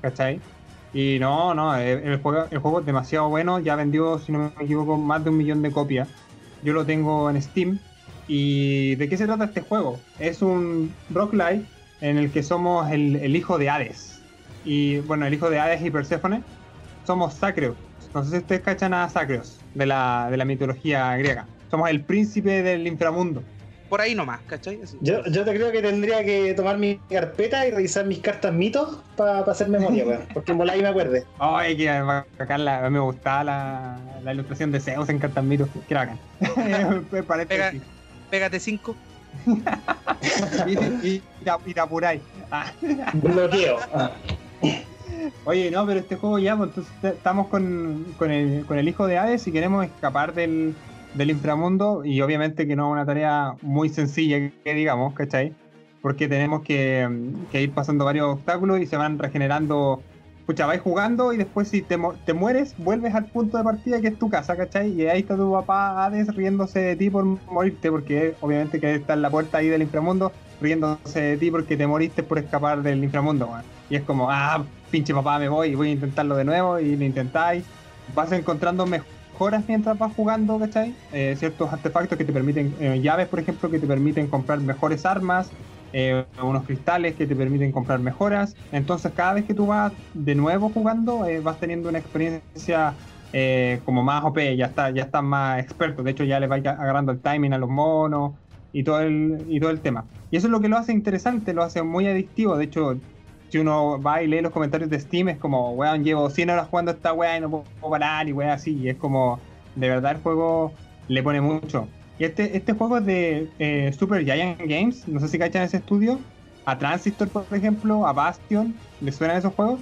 ¿Cachai? Y no, no, el, juego, el juego es demasiado bueno, ya vendió, si no me equivoco, más de un millón de copias. Yo lo tengo en Steam. ¿Y de qué se trata este juego? Es un rock light en el que somos el, hijo de Hades. Y bueno, el hijo de Hades y Perséfone somos Sacreos. No sé si ustedes cachan a Sacreos de la, de la mitología griega. Somos el príncipe del inframundo por ahí nomás, ¿cachai? Yo, yo te creo que tendría que tomar mi carpeta y revisar mis cartas mitos para hacer memoria, weón. Porque en ahí me acuerde. Ay, que acá la, me gustaba la, la, ilustración de Zeus en cartas mitos. [laughs] Que bacán. Pega, pégate cinco. [laughs] y, y, y, te apuráis. Ah. Bloqueo. Oye, no, pero este juego ya, pues entonces estamos con, con, el, con el hijo de Hades y queremos escapar del, del inframundo y obviamente que no es una tarea muy sencilla que digamos, ¿cachai? Porque tenemos que, ir pasando varios obstáculos y se van regenerando. Pucha, vais jugando y después si te, te, mueres, vuelves al punto de partida que es tu casa, ¿cachai? Y ahí está tu papá Hades riéndose de ti por morirte, porque obviamente que está en la puerta ahí del inframundo riéndose de ti porque te moriste por escapar del inframundo, Y es como, ah, pinche papá, me voy y voy a intentarlo de nuevo y lo intentáis. Vas encontrando mejor mejoras mientras vas jugando, ¿cachai? Eh, ciertos artefactos que te permiten, eh, llaves por ejemplo, que te permiten comprar mejores armas, eh, unos cristales que te permiten comprar mejoras. Entonces cada vez que tú vas de nuevo jugando, vas teniendo una experiencia como más OP, ya está, ya estás más experto. De hecho, ya le vas agarrando el timing a los monos y todo el, y todo el tema. Y eso es lo que lo hace interesante, lo hace muy adictivo. De hecho, si uno va y lee los comentarios de Steam, es como, weón, llevo 100 horas jugando esta weá y no puedo parar y weá así. Y es como, de verdad el juego le pone mucho. Y este, este juego es de eh, Super Giant Games, no sé si cachan ese estudio. A Transistor, por ejemplo, a Bastion, ¿le suenan esos juegos?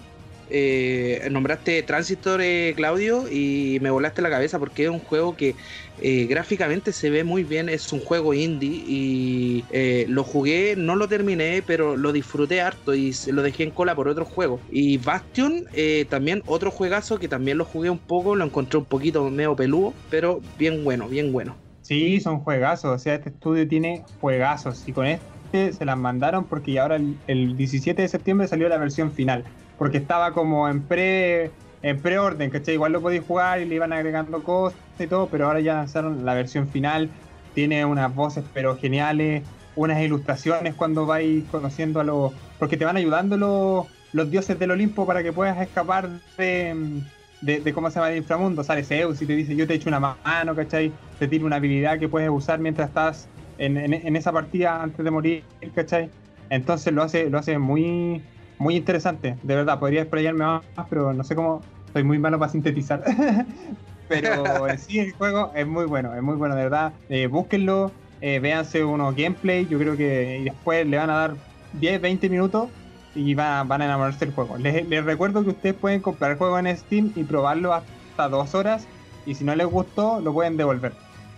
Eh, nombraste Transistor, eh, Claudio, y me volaste la cabeza porque es un juego que eh, gráficamente se ve muy bien. Es un juego indie y lo jugué, no lo terminé, pero lo disfruté harto y lo dejé en cola por otro juego. Y Bastion, también otro juegazo que también lo jugué un poco, lo encontré un poquito medio peludo, pero bien bueno, bien bueno. Sí, son juegazos. O sea, este estudio tiene juegazos y con este se las mandaron porque ahora el 17 de septiembre salió la versión final porque estaba como en pre en preorden, ¿cachai? Igual lo podéis jugar y le iban agregando cosas y todo, pero ahora ya lanzaron la versión final, tiene unas voces pero geniales, unas ilustraciones cuando vais conociendo a los... porque te van ayudando los, los dioses del Olimpo para que puedas escapar de, de, cómo se llama el inframundo. Sale Zeus y te dice, yo te echo una mano, ¿cachai? Te tiro una habilidad que puedes usar mientras estás en, en, esa partida antes de morir, ¿cachai? Entonces lo hace, lo hace muy, muy interesante. De verdad, podría explayarme más, pero no sé cómo. Soy muy malo para sintetizar. [laughs] pero sí, el juego es muy bueno, es muy bueno, de verdad. Eh, búsquenlo, eh, véanse unos gameplay. Yo creo que y después le van a dar 10, 20 minutos y van, van a enamorarse del juego. Les, les, recuerdo que ustedes pueden comprar el juego en Steam y probarlo hasta dos horas. Y si no les gustó, lo pueden devolver.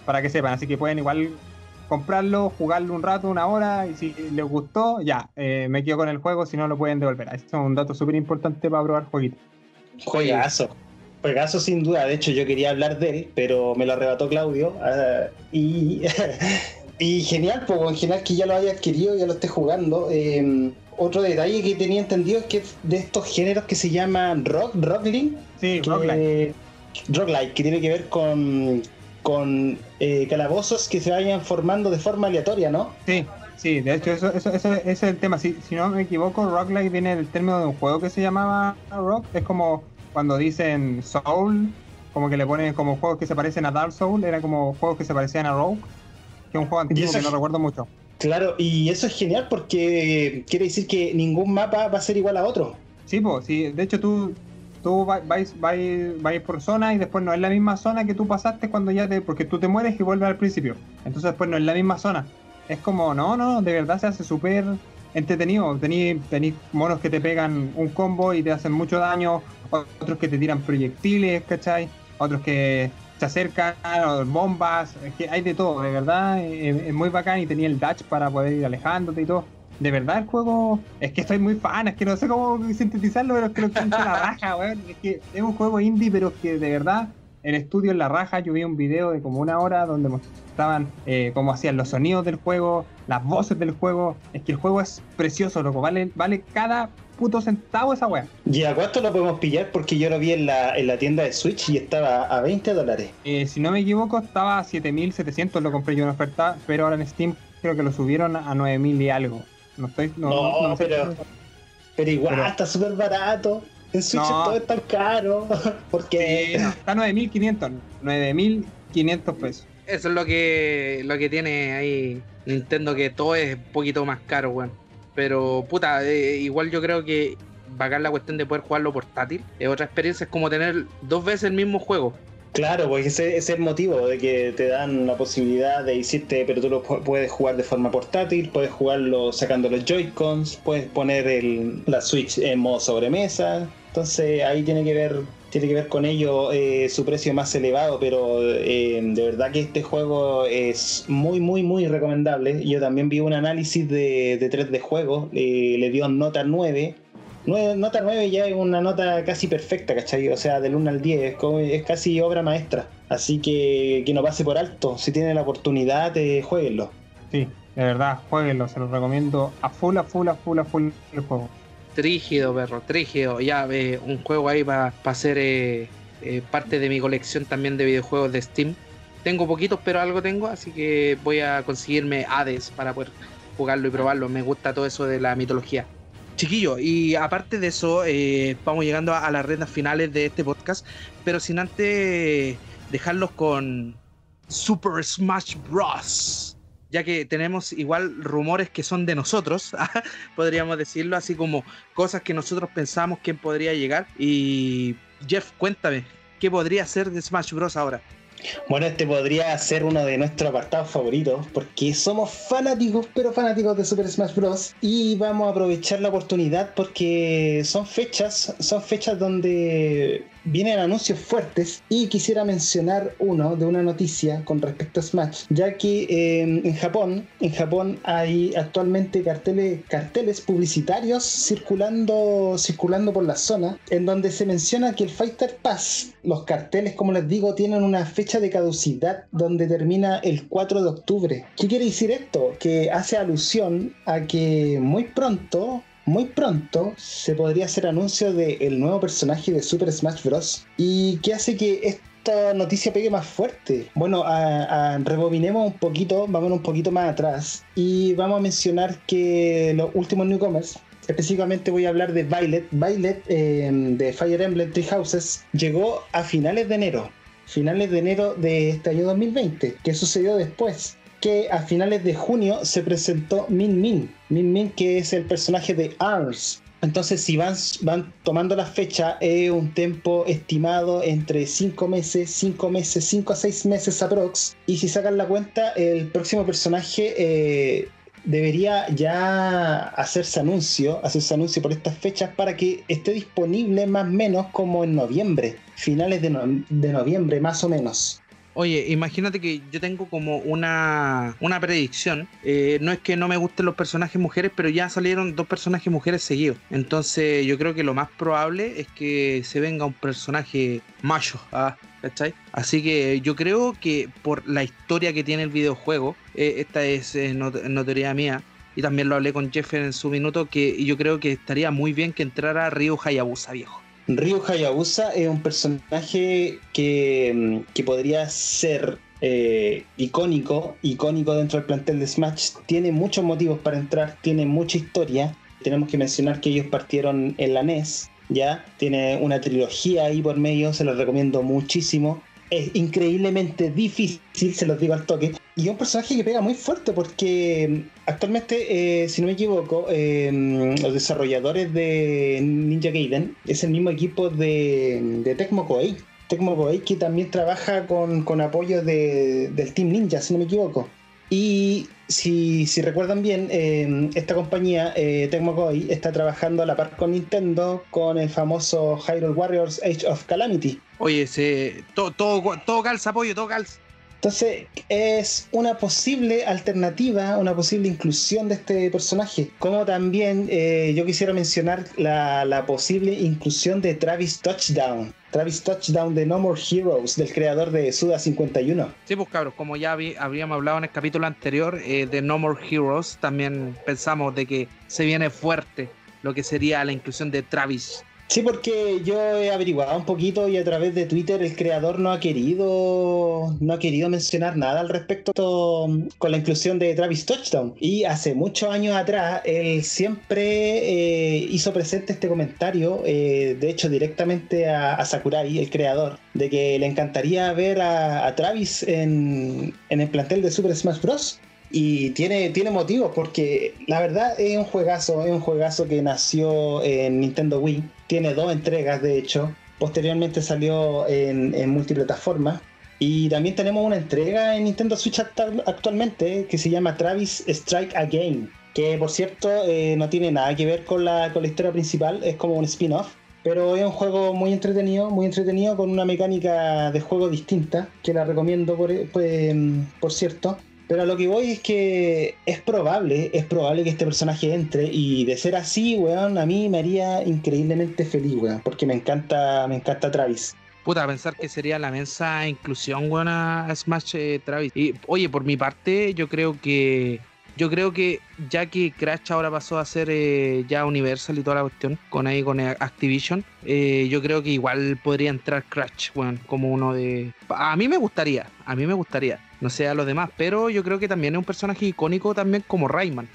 Para que sepan. Así que pueden igual comprarlo, jugarlo un rato, una hora. Y si les gustó, ya, eh, me quedo con el juego. Si no, lo pueden devolver. Eso es un dato súper importante para probar jueguitos. Juegazo. Juegazo sin duda. De hecho, yo quería hablar de él, pero me lo arrebató Claudio. Ah, y. [laughs] y genial, pues en general que ya lo haya adquirido, ya lo esté jugando. Eh, otro detalle que tenía entendido es que de estos géneros que se llaman rock, rockling. Sí, rocklight. Rocklight, que tiene que ver con, con eh, calabozos que se vayan formando de forma aleatoria, ¿no? Sí, sí, de hecho eso, eso, eso, ese es el tema. Si, si no me equivoco, rocklight viene del término de un juego que se llamaba rock. Es como cuando dicen soul, como que le ponen como juegos que se parecen a Dark Soul, era como juegos que se parecían a Rogue, que es un juego antiguo que no recuerdo mucho. Claro, y eso es genial porque quiere decir que ningún mapa va a ser igual a otro. Sí, pues, sí. De hecho, tú, tú vais, vais, por zona y después no es la misma zona que tú pasaste cuando ya te. Porque tú te mueres y vuelves al principio. Entonces, después no es la misma zona. Es como, no, no, de verdad se hace súper entretenido. Tenéis monos que te pegan un combo y te hacen mucho daño, otros que te tiran proyectiles, ¿cachai? Otros que se acercan, bombas, es que hay de todo, de verdad, es, muy bacán y tenía el dash para poder ir alejándote y todo. De verdad el juego, es que estoy muy fan, es que no sé cómo sintetizarlo, pero creo que es la raja, [laughs] weón. Es que es un juego indie, pero que de verdad el estudio en la raja, yo vi un video de como una hora donde mostraban eh, cómo hacían los sonidos del juego, las voces del juego. Es que el juego es precioso, loco. Vale, vale cada puto centavo esa weá. ¿Y a cuánto lo podemos pillar? Porque yo lo vi en la, en la tienda de Switch y estaba a 20 dólares. Eh, si no me equivoco, estaba a 7700, lo compré yo en oferta, pero ahora en Steam creo que lo subieron a 9000 y algo. No estoy. No, no, pero, pero igual está súper barato. En Switch todo es tan caro. [laughs] porque sí, está 9500, 9500 pesos. Eso es lo que lo que tiene ahí Nintendo, que todo es un poquito más caro, weón. Pero, puta, eh, igual yo creo que bacán la cuestión de poder jugarlo portátil. Es otra experiencia, es como tener dos veces el mismo juego. Claro, porque ese, es el motivo de que te dan la posibilidad de decirte, pero tú lo puedes jugar de forma portátil, puedes jugarlo sacando los Joy-Cons, puedes poner el, la Switch en modo sobremesa. Entonces ahí tiene que ver tiene que ver con ello eh, su precio más elevado, pero eh, de verdad que este juego es muy, muy, muy recomendable. Yo también vi un análisis de, de 3D juegos, eh, le dio nota 9. Nota 9 ya es una nota casi perfecta, ¿cachai? O sea, del 1 al 10, es, casi obra maestra. Así que que no pase por alto. Si tienen la oportunidad, jueguenlo. Sí, de verdad, jueguenlo. Se los recomiendo a full, a full, a full, a full el juego. Trígido, perro, trígido. Ya, ve un juego ahí para pa ser eh, eh, parte de mi colección también de videojuegos de Steam. Tengo poquitos, pero algo tengo, así que voy a conseguirme Hades para poder jugarlo y probarlo. Me gusta todo eso de la mitología. Chiquillo, y aparte de eso, eh, vamos llegando a, las rentas finales de este podcast, pero sin antes dejarlos con Super Smash Bros ya que tenemos igual rumores que son de nosotros, [laughs] podríamos decirlo, así como cosas que nosotros pensamos que podría llegar. Y Jeff, cuéntame, ¿qué podría ser de Smash Bros. ahora? Bueno, este podría ser uno de nuestros apartados favoritos, porque somos fanáticos, pero fanáticos de Super Smash Bros. Y vamos a aprovechar la oportunidad porque son fechas, son fechas donde vienen anuncios fuertes y quisiera mencionar uno de una noticia con respecto a Smash, ya que em, en Japón, en Japón hay actualmente carteles, carteles publicitarios circulando, circulando por la zona, en donde se menciona que el Fighter Pass, los carteles, como les digo, tienen una fecha de caducidad donde termina el 4 de octubre. ¿Qué quiere decir esto? Que hace alusión a que muy pronto muy pronto se podría hacer anuncio del nuevo personaje de Super Smash Bros. ¿Y qué hace que esta noticia pegue más fuerte? Bueno, a, rebobinemos un poquito, vamos un poquito más atrás y vamos a mencionar que los últimos newcomers Específicamente voy a hablar de Violet. Violet eh, de Fire Emblem Three Houses llegó a finales de enero. Finales de enero de este año 2020. ¿Qué sucedió después? Que a finales de junio se presentó Min Min. Min Min que es el personaje de ARMS. Entonces, si van, van tomando la fecha, es un tiempo estimado entre 5 meses, 5 meses, 5 a 6 meses aprox. Y si sacan la cuenta, el próximo personaje eh, debería ya hacerse anuncio, hacerse anuncio por estas fechas para que esté disponible más o menos como en noviembre, finales de noviembre más o menos. Oye, imagínate que yo tengo como una, una predicción. Eh, no es que no me gusten los personajes mujeres, pero ya salieron dos personajes mujeres seguidos. Entonces yo creo que lo más probable es que se venga un personaje macho. Ah, ¿cachai? Así que yo creo que por la historia que tiene el videojuego, eh, esta es eh, mía. Y también lo hablé con Jeff en su minuto, que yo creo que estaría muy bien que entrara Ryu Hayabusa, viejo. Ryu Hayabusa es un personaje que, mm, que podría ser eh, icónico, icónico dentro del plantel de Smash. Tiene muchos motivos para entrar, tiene mucha historia. Tenemos que mencionar que ellos partieron en la NES, ¿ya? Tiene una trilogía ahí por medio, se los recomiendo muchísimo. Es increíblemente difícil, se los digo al toque. Y es un personaje que pega muy fuerte porque mm, actualmente, eh, si no me equivoco, eh, los desarrolladores de Ninja Gaiden es el mismo equipo de, de Tecmo Koei. Tecmo Koei que también trabaja con, con apoyo de- del Team Ninja, si no me equivoco. Y si, recuerdan bien, eh, esta compañía, eh, Tecmo Koei, está trabajando a la par con Nintendo con el famoso Hyrule Warriors Age of Calamity. Oye, se, todo, todo, todo todo calza. Entonces es una posible alternativa, una posible inclusión de este personaje. Como también eh, yo quisiera mencionar la, posible inclusión de Travis Touchdown. Travis Touchdown de No More Heroes, del creador de Suda 51. Sí, pues cabros, como ya habí- habíamos hablado en el capítulo anterior eh, de No More Heroes, también pensamos de que se viene fuerte lo que sería la inclusión de Travis. Sí, porque yo he averiguado un poquito y a través de Twitter el creador no ha querido no ha querido mencionar nada al respecto con la inclusión de Travis Touchdown. Y hace muchos años atrás él siempre eh, hizo presente este comentario, eh, de hecho directamente a, a Sakurai, el creador, de que le encantaría ver a, a Travis en, en el plantel de Super Smash Bros. Y tiene, tiene motivos porque la verdad es un juegazo, es un juegazo que nació en Nintendo Wii. Tiene dos entregas de hecho. Posteriormente salió en, en multiplataforma. Y también tenemos una entrega en Nintendo Switch actualmente que se llama Travis Strike Again. Que por cierto eh, no tiene nada que ver con la, con la historia principal, es como un spin-off. Pero es un juego muy entretenido, muy entretenido con una mecánica de juego distinta, que la recomiendo por, pues, por cierto. Pero a lo que voy es que es probable, es probable que este personaje entre y de ser así, weón, a mí me haría increíblemente feliz, weón, porque me encanta, me encanta Travis. Puta, pensar que sería la mensa inclusión, weón, a Smash eh, Travis. Y, oye, por mi parte, yo creo que. Yo creo que ya que Crash ahora pasó a ser eh, ya Universal y toda la cuestión, con ahí con eh, Activision, eh, yo creo que igual podría entrar Crash, weón, como uno de. A mí me gustaría, a mí me gustaría. No sé a los demás, pero yo creo que también es un personaje icónico también como Rayman.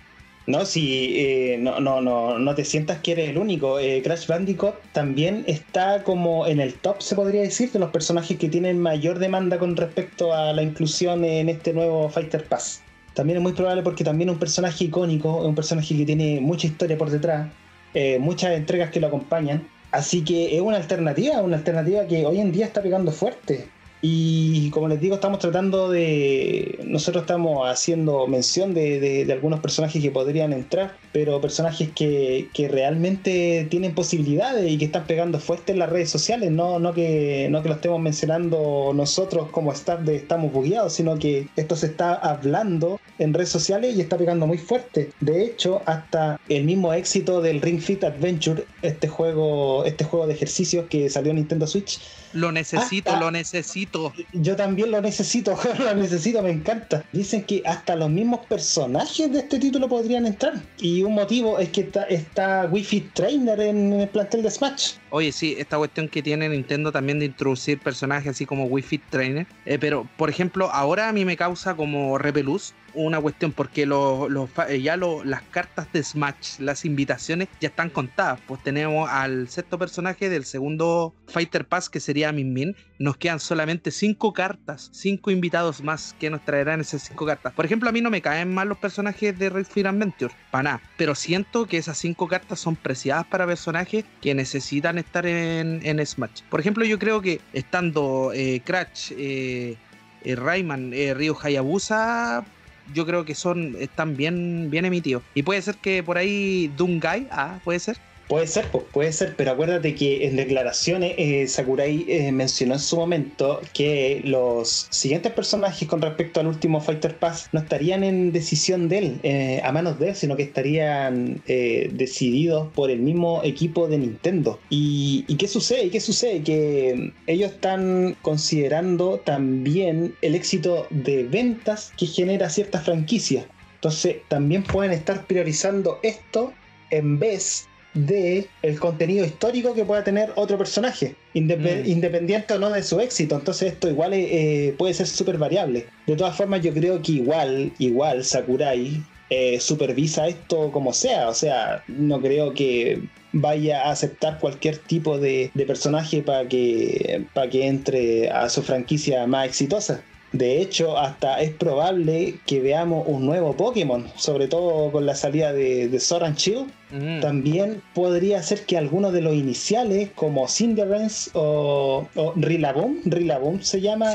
No, si eh, no, no, no, no te sientas que eres el único. Eh, Crash Bandicoot también está como en el top, se podría decir, de los personajes que tienen mayor demanda con respecto a la inclusión en este nuevo Fighter Pass. También es muy probable porque también es un personaje icónico, es un personaje que tiene mucha historia por detrás, eh, muchas entregas que lo acompañan. Así que es una alternativa, una alternativa que hoy en día está pegando fuerte. Y como les digo, estamos tratando de. Nosotros estamos haciendo mención de, de- algunos personajes que podrían entrar, pero personajes que, que realmente tienen posibilidades y que están pegando fuerte en las redes sociales. No, no, que, no que lo estemos mencionando nosotros como staff de Estamos Bugueados, sino que esto se está hablando en redes sociales y está pegando muy fuerte. De hecho, hasta el mismo éxito del Ring Fit Adventure, este juego, este juego de ejercicios que salió en Nintendo Switch, Lo necesito, Hasta- lo necesito. yo también lo necesito, [laughs] lo necesito, me encanta. Dicen que hasta los mismos personajes de este título podrían entrar. Y un motivo es que está, está Wi-Fi Trainer en el plantel de Smash. Oye, sí, esta cuestión que tiene Nintendo también de introducir personajes así como Wii Fit Trainer. Eh, pero, por ejemplo, ahora a mí me causa como repelús una cuestión, porque eh, ya las cartas de Smash, las invitaciones ya están contadas. Pues tenemos al sexto personaje del segundo Fighter Pass, que sería Min Min. Nos quedan solamente cinco cartas, cinco invitados más que nos traerán esas cinco cartas. Por ejemplo, a mí no me caen mal los personajes de Red Fire Adventure, para nada. Pero siento que esas cinco cartas son preciadas para personajes que necesitan estar en, Smash. Por ejemplo, yo creo que estando eh, Crash, eh, eh Rayman, eh, Ryo Hayabusa yo creo que son están bien, bien emitidos. Y puede ser que por ahí Dungai, ah, puede ser. Puede ser, puede ser, pero acuérdate que en declaraciones eh, Sakurai eh, mencionó en su momento que los siguientes personajes con respecto al último Fighter Pass no estarían en decisión de él, eh, a manos de él, sino que estarían decididos por el mismo equipo de Nintendo. ¿Y, ¿Y qué sucede? ¿Y qué sucede? Que ellos están considerando también el éxito de ventas que genera cierta franquicia. Entonces también pueden estar priorizando esto en vez de el contenido histórico que pueda tener otro personaje, mm. independiente o no de su éxito. Entonces esto igual eh, puede ser súper variable. De todas formas, yo creo que igual, igual Sakurai eh, supervisa esto como sea. O sea, no creo que vaya a aceptar cualquier tipo de, de personaje para que, para que entre a su franquicia más exitosa. De hecho, hasta es probable que veamos un nuevo Pokémon, sobre todo con la salida de, de Sword and Shield. Mm. También podría ser que algunos de los iniciales, como Cinderance o, o Rillaboom, Rillaboom se llama,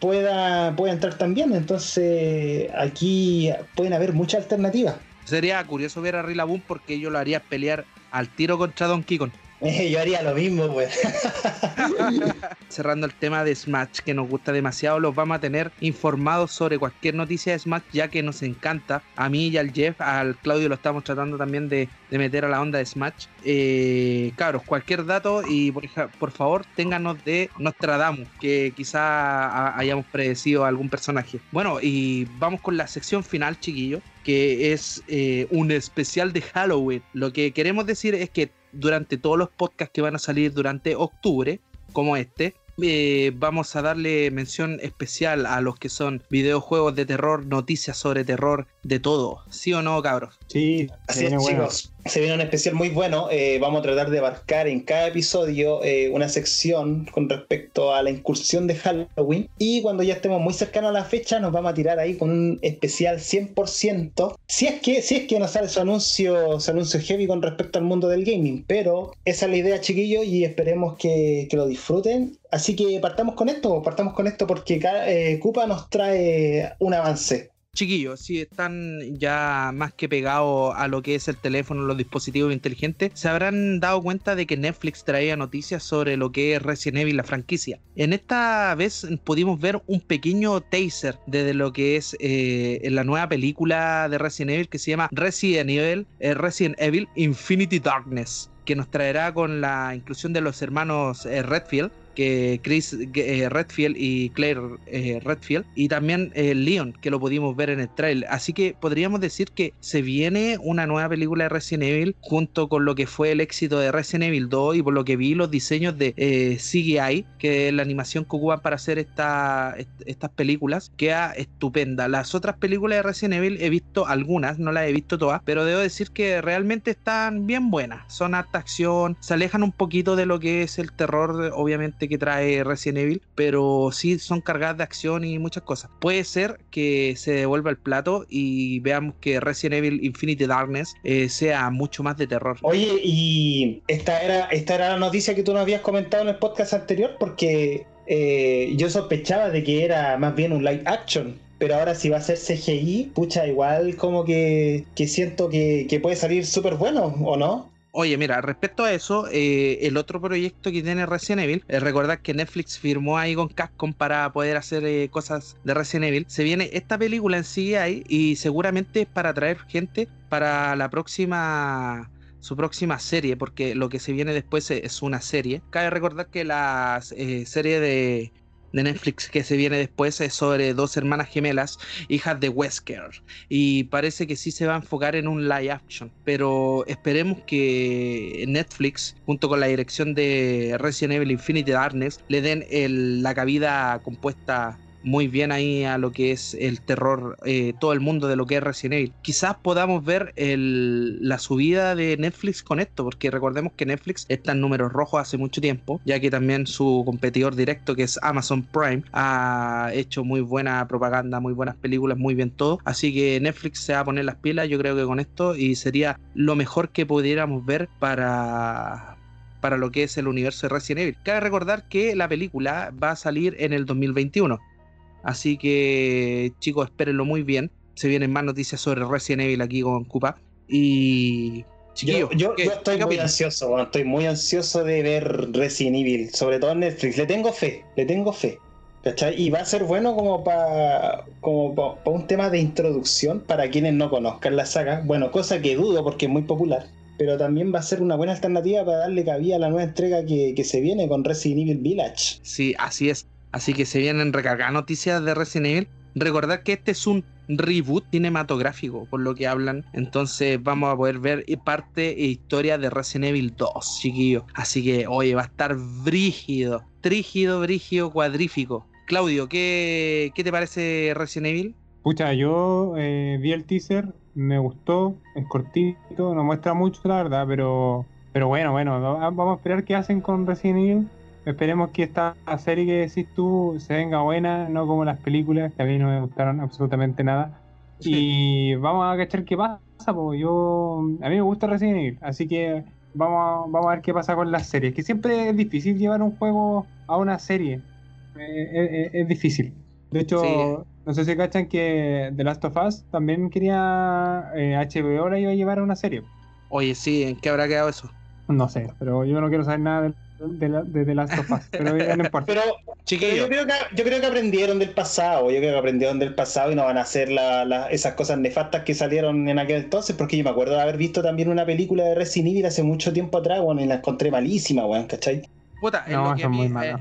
pueda, pueda entrar también. Entonces, aquí pueden haber muchas alternativas. Sería curioso ver a Rillaboom porque yo lo haría pelear al tiro contra Donkey Kong. [laughs] Yo haría lo mismo, pues. [laughs] Cerrando el tema de Smash, que nos gusta demasiado, los vamos a tener informados sobre cualquier noticia de Smash, ya que nos encanta. A mí y al Jeff, al Claudio lo estamos tratando también de, meter a la onda de Smash. Eh, cabros, cualquier dato y por, favor, ténganos de Nostradamus, que quizá hayamos predecido algún personaje. Bueno, y vamos con la sección final, chiquillo que es eh, un especial de Halloween. Lo que queremos decir es que durante todos los podcasts que van a salir durante octubre, como este, eh, vamos a darle mención especial a los que son videojuegos de terror, noticias sobre terror, de todo. ¿Sí o no, cabros? Sí, así es, chicos. Se viene un especial muy bueno. Eh, vamos a tratar de abarcar en cada episodio eh, una sección con respecto a la incursión de Halloween. Y cuando ya estemos muy cercanos a la fecha, nos vamos a tirar ahí con un especial 100%. Si es que, si es que nos sale su anuncio, su anuncio heavy con respecto al mundo del gaming. Pero esa es la idea, chiquillos, y esperemos que, que lo disfruten. Así que partamos con esto, partamos con esto porque eh, Cupa nos trae un avance. Chiquillos, si están ya más que pegados a lo que es el teléfono, los dispositivos inteligentes, se habrán dado cuenta de que Netflix traía noticias sobre lo que es Resident Evil, la franquicia. En esta vez pudimos ver un pequeño taser de lo que es eh, la nueva película de Resident Evil que se llama Resident Evil, eh, Resident Evil Infinity Darkness que nos traerá con la inclusión de los hermanos eh, Redfield que Chris eh, Redfield y Claire eh, Redfield y también eh, Leon que lo pudimos ver en el trailer así que podríamos decir que se viene una nueva película de Resident Evil junto con lo que fue el éxito de Resident Evil 2 y por lo que vi los diseños de CGI que es la animación que ocupan para hacer esta, estas películas queda estupenda. Las otras películas de Resident Evil he visto algunas no las he visto todas pero debo decir que realmente están bien buenas. Son harta acción se alejan un poquito de lo que es el terror obviamente que trae Resident Evil, pero sí son cargadas de acción y muchas cosas. Puede ser que se devuelva el plato y veamos que Resident Evil Infinity Darkness eh, sea mucho más de terror. Oye, y esta era, esta era la noticia que tú nos habías comentado en el podcast anterior, porque eh, yo sospechaba de que era más bien un live action. Pero ahora si va a ser CGI, pucha, igual como que, siento que, que puede salir súper bueno, ¿o no? Oye, mira, respecto a eso, eh, el otro proyecto que tiene Resident Evil, es recordar que Netflix firmó ahí con Capcom para poder hacer eh, cosas de Resident Evil. Se viene esta película en CGI y seguramente es para traer gente para la próxima su próxima serie, porque lo que se viene después es una serie. Cabe recordar que la eh, serie de de Netflix que se viene después es sobre dos hermanas gemelas, hijas de Wesker. Y parece que sí se va a enfocar en un live action. Pero esperemos que Netflix, junto con la dirección de Resident Evil Infinity Darkness, le den la cabida compuesta muy bien ahí a lo que es el terror, eh, todo el mundo de lo que es Resident Evil. Quizás podamos ver la subida de Netflix con esto, porque recordemos que Netflix está en números rojos hace mucho tiempo, ya que también su competidor directo, que es Amazon Prime, ha hecho muy buena propaganda, muy buenas películas, muy bien todo. Así que Netflix se va a poner las pilas, yo creo que con esto, y sería lo mejor que pudiéramos ver para, para lo que es el universo de Resident Evil. Cabe recordar que la película va a salir en el 2021. Así que, chicos, espérenlo muy bien. Se vienen más noticias sobre Resident Evil aquí con Cupa. Y. Chiquillo, yo, estoy muy ansioso, estoy muy ansioso de ver Resident Evil, sobre todo en Netflix. Le tengo fe, le tengo fe. ¿Cachai? Y va a ser bueno como para como un tema de introducción para quienes no conozcan la saga. Bueno, cosa que dudo porque es muy popular. Pero también va a ser una buena alternativa para darle cabida a la nueva entrega que, que se viene con Resident Evil Village. Sí, así es. Así que se vienen recargadas noticias de Resident Evil. Recordar que este es un reboot cinematográfico, por lo que hablan. Entonces vamos a poder ver parte e historia de Resident Evil 2, chiquillos. Así que, oye, va a estar brígido, trígido, brígido, cuadrífico. Claudio, ¿qué, qué te parece Resident Evil? Pucha, yo eh, vi el teaser, me gustó, es cortito, no muestra mucho, la verdad, pero, pero bueno, bueno, vamos a esperar qué hacen con Resident Evil Esperemos que esta serie que decís tú se venga buena, no como las películas, que a mí no me gustaron absolutamente nada. Y vamos a cachar qué pasa, porque yo a mí me gusta Resident Evil, así que vamos a, vamos a ver qué pasa con las series, que siempre es difícil llevar un juego a una serie. Eh, eh, es, difícil. De hecho, no sé si cachan que The Last of Us también quería HBO eh, la iba a llevar a una serie. Oye, sí, ¿en qué habrá quedado eso? No sé, pero yo no quiero saber nada del de, la, de, las pero no importa. [laughs] Pero, yo, creo que, yo creo que aprendieron del pasado, yo creo que aprendieron del pasado y no van a hacer la, esas cosas nefastas que salieron en aquel entonces, porque yo me acuerdo de haber visto también una película de Resident Evil hace mucho tiempo atrás, bueno, y la encontré malísima, weón, ¿cachai? Puta, en, lo que a mí, eh,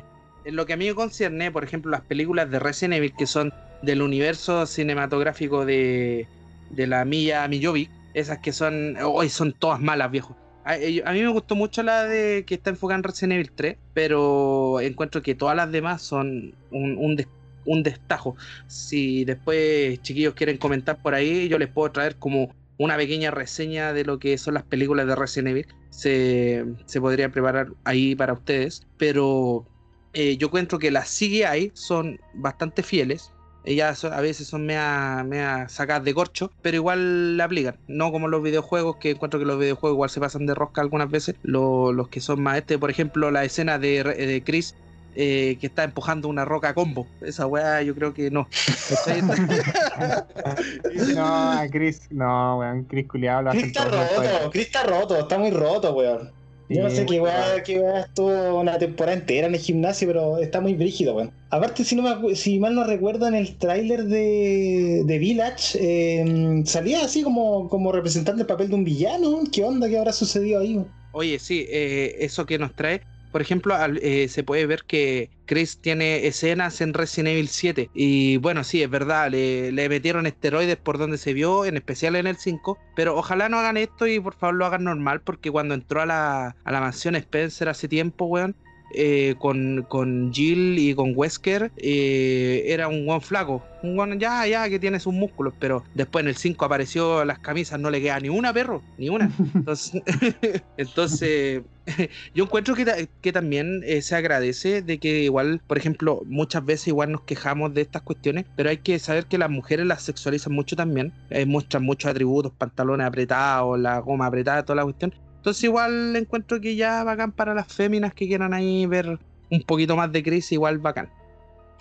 en lo que a mí me concierne, por ejemplo, las películas de Resident Evil que son del universo cinematográfico de, de la Milla Mijovic, esas que son, hoy son todas malas, viejo eh, a, mí me gustó mucho la de que está enfocada en Resident Evil 3, pero encuentro que todas las demás son un, un, destajo. Si después, chiquillos, quieren comentar por ahí, yo les puedo traer como una pequeña reseña de lo que son las películas de Resident Evil. Se, se podría preparar ahí para ustedes, pero eh, yo encuentro que las CGI son bastante fieles ellas a veces son mea, mea sacadas de corcho, pero igual la aplican. No como los videojuegos, que encuentro que los videojuegos igual se pasan de rosca algunas veces. los que son más este, por ejemplo, la escena de, de Chris eh, que está empujando una roca combo. Esa weá yo creo que no. [laughs] no, Chris, no, weón, Chris culiado. Chris está roto, Chris está roto, está muy roto, weón. Yo no sé qué weá, qué weá estuvo una temporada entera en el gimnasio, pero está muy brígido, weón. Aparte, si no me, si mal no recuerdo, en el tráiler de, de Village em, salía así como, como representante del papel de un villano. ¿Qué onda? ¿Qué habrá sucedido ahí? Oye, sí, eh, eso que nos trae por ejemplo, eh, se puede ver que Chris tiene escenas en Resident Evil 7. Y bueno, sí, es verdad, le, metieron esteroides por donde se vio, en especial en el 5. Pero ojalá no hagan esto y por favor lo hagan normal, porque cuando entró a la, a la mansión Spencer hace tiempo, weón, eh, con, con, Jill y con Wesker eh, era un buen flaco. Un buen, ya, ya, que tiene sus músculos, pero después en el 5 apareció las camisas, no le queda ni una, perro, ni una. [laughs] Entonces, [laughs] entonces [laughs] yo encuentro que, que también eh, se agradece de que igual, por ejemplo, muchas veces igual nos quejamos de estas cuestiones, pero hay que saber que las mujeres las sexualizan mucho también, muestran muchos atributos, pantalones apretados, la goma apretada, toda la cuestión, entonces igual encuentro que ya bacán para las féminas que quieran ahí ver un poquito más de crisis, igual bacán.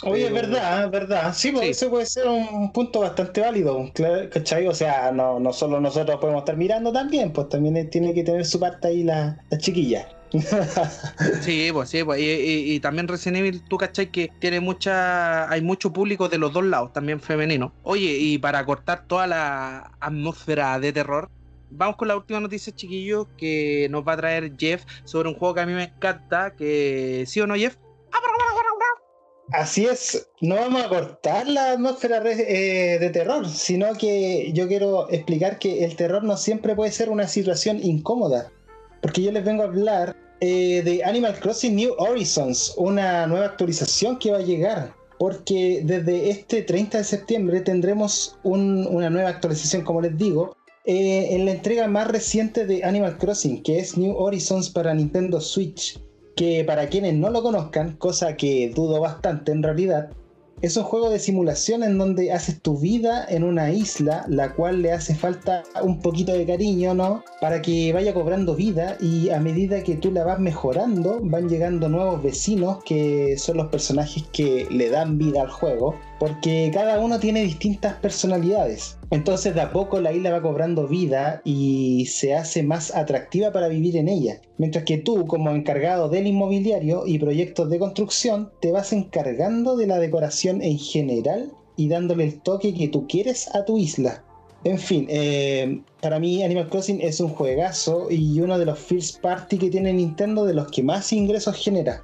Oye, es verdad, es verdad. Sí, pues eso puede ser un punto bastante válido, ¿cachai? O sea, no, no solo nosotros podemos estar mirando también, pues también tiene que tener su parte ahí la, la chiquilla. [laughs] sí, pues sí, pues, y, también Resident Evil, tú cachai que tiene mucha, hay mucho público de los dos lados, también femenino. Oye, y para cortar toda la atmósfera de terror, vamos con la última noticia, chiquillos, que nos va a traer Jeff sobre un juego que a mí me encanta, que ¿sí o no, Jeff? Así es, no vamos a cortar la atmósfera eh, de terror, sino que yo quiero explicar que el terror no siempre puede ser una situación incómoda, porque yo les vengo a hablar eh, de Animal Crossing New Horizons, una nueva actualización que va a llegar, porque desde este 30 de septiembre tendremos una nueva actualización, como les digo, eh, en la entrega más reciente de Animal Crossing, que es New Horizons para Nintendo Switch que para quienes no lo conozcan, cosa que dudo bastante en realidad, es un juego de simulación en donde haces tu vida en una isla, la cual le hace falta un poquito de cariño, ¿no? Para que vaya cobrando vida y a medida que tú la vas mejorando, van llegando nuevos vecinos que son los personajes que le dan vida al juego, porque cada uno tiene distintas personalidades. Entonces de a poco la isla va cobrando vida y se hace más atractiva para vivir en ella. Mientras que tú, como encargado del inmobiliario y proyectos de construcción, te vas encargando de la decoración en general y dándole el toque que tú quieres a tu isla. En fin, eh, para mí Animal Crossing es un juegazo y uno de los first party que tiene Nintendo de los que más ingresos genera.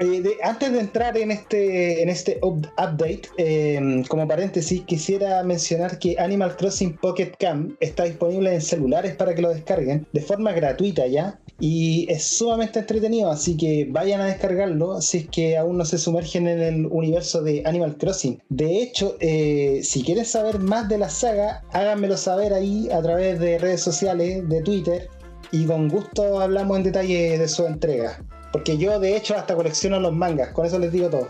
Eh, antes de entrar en este, en este update, em, como paréntesis, quisiera mencionar que Animal Crossing Pocket Camp está disponible en celulares para que lo descarguen de forma gratuita ya. Y es sumamente entretenido, así que vayan a descargarlo si es que aún no se sumergen en el universo de Animal Crossing. De hecho, eh, si quieren saber más de la saga, háganmelo saber ahí a través de redes sociales, de Twitter, y con gusto hablamos en detalle de su entrega. Porque yo de hecho hasta colecciono los mangas, con eso les digo todo.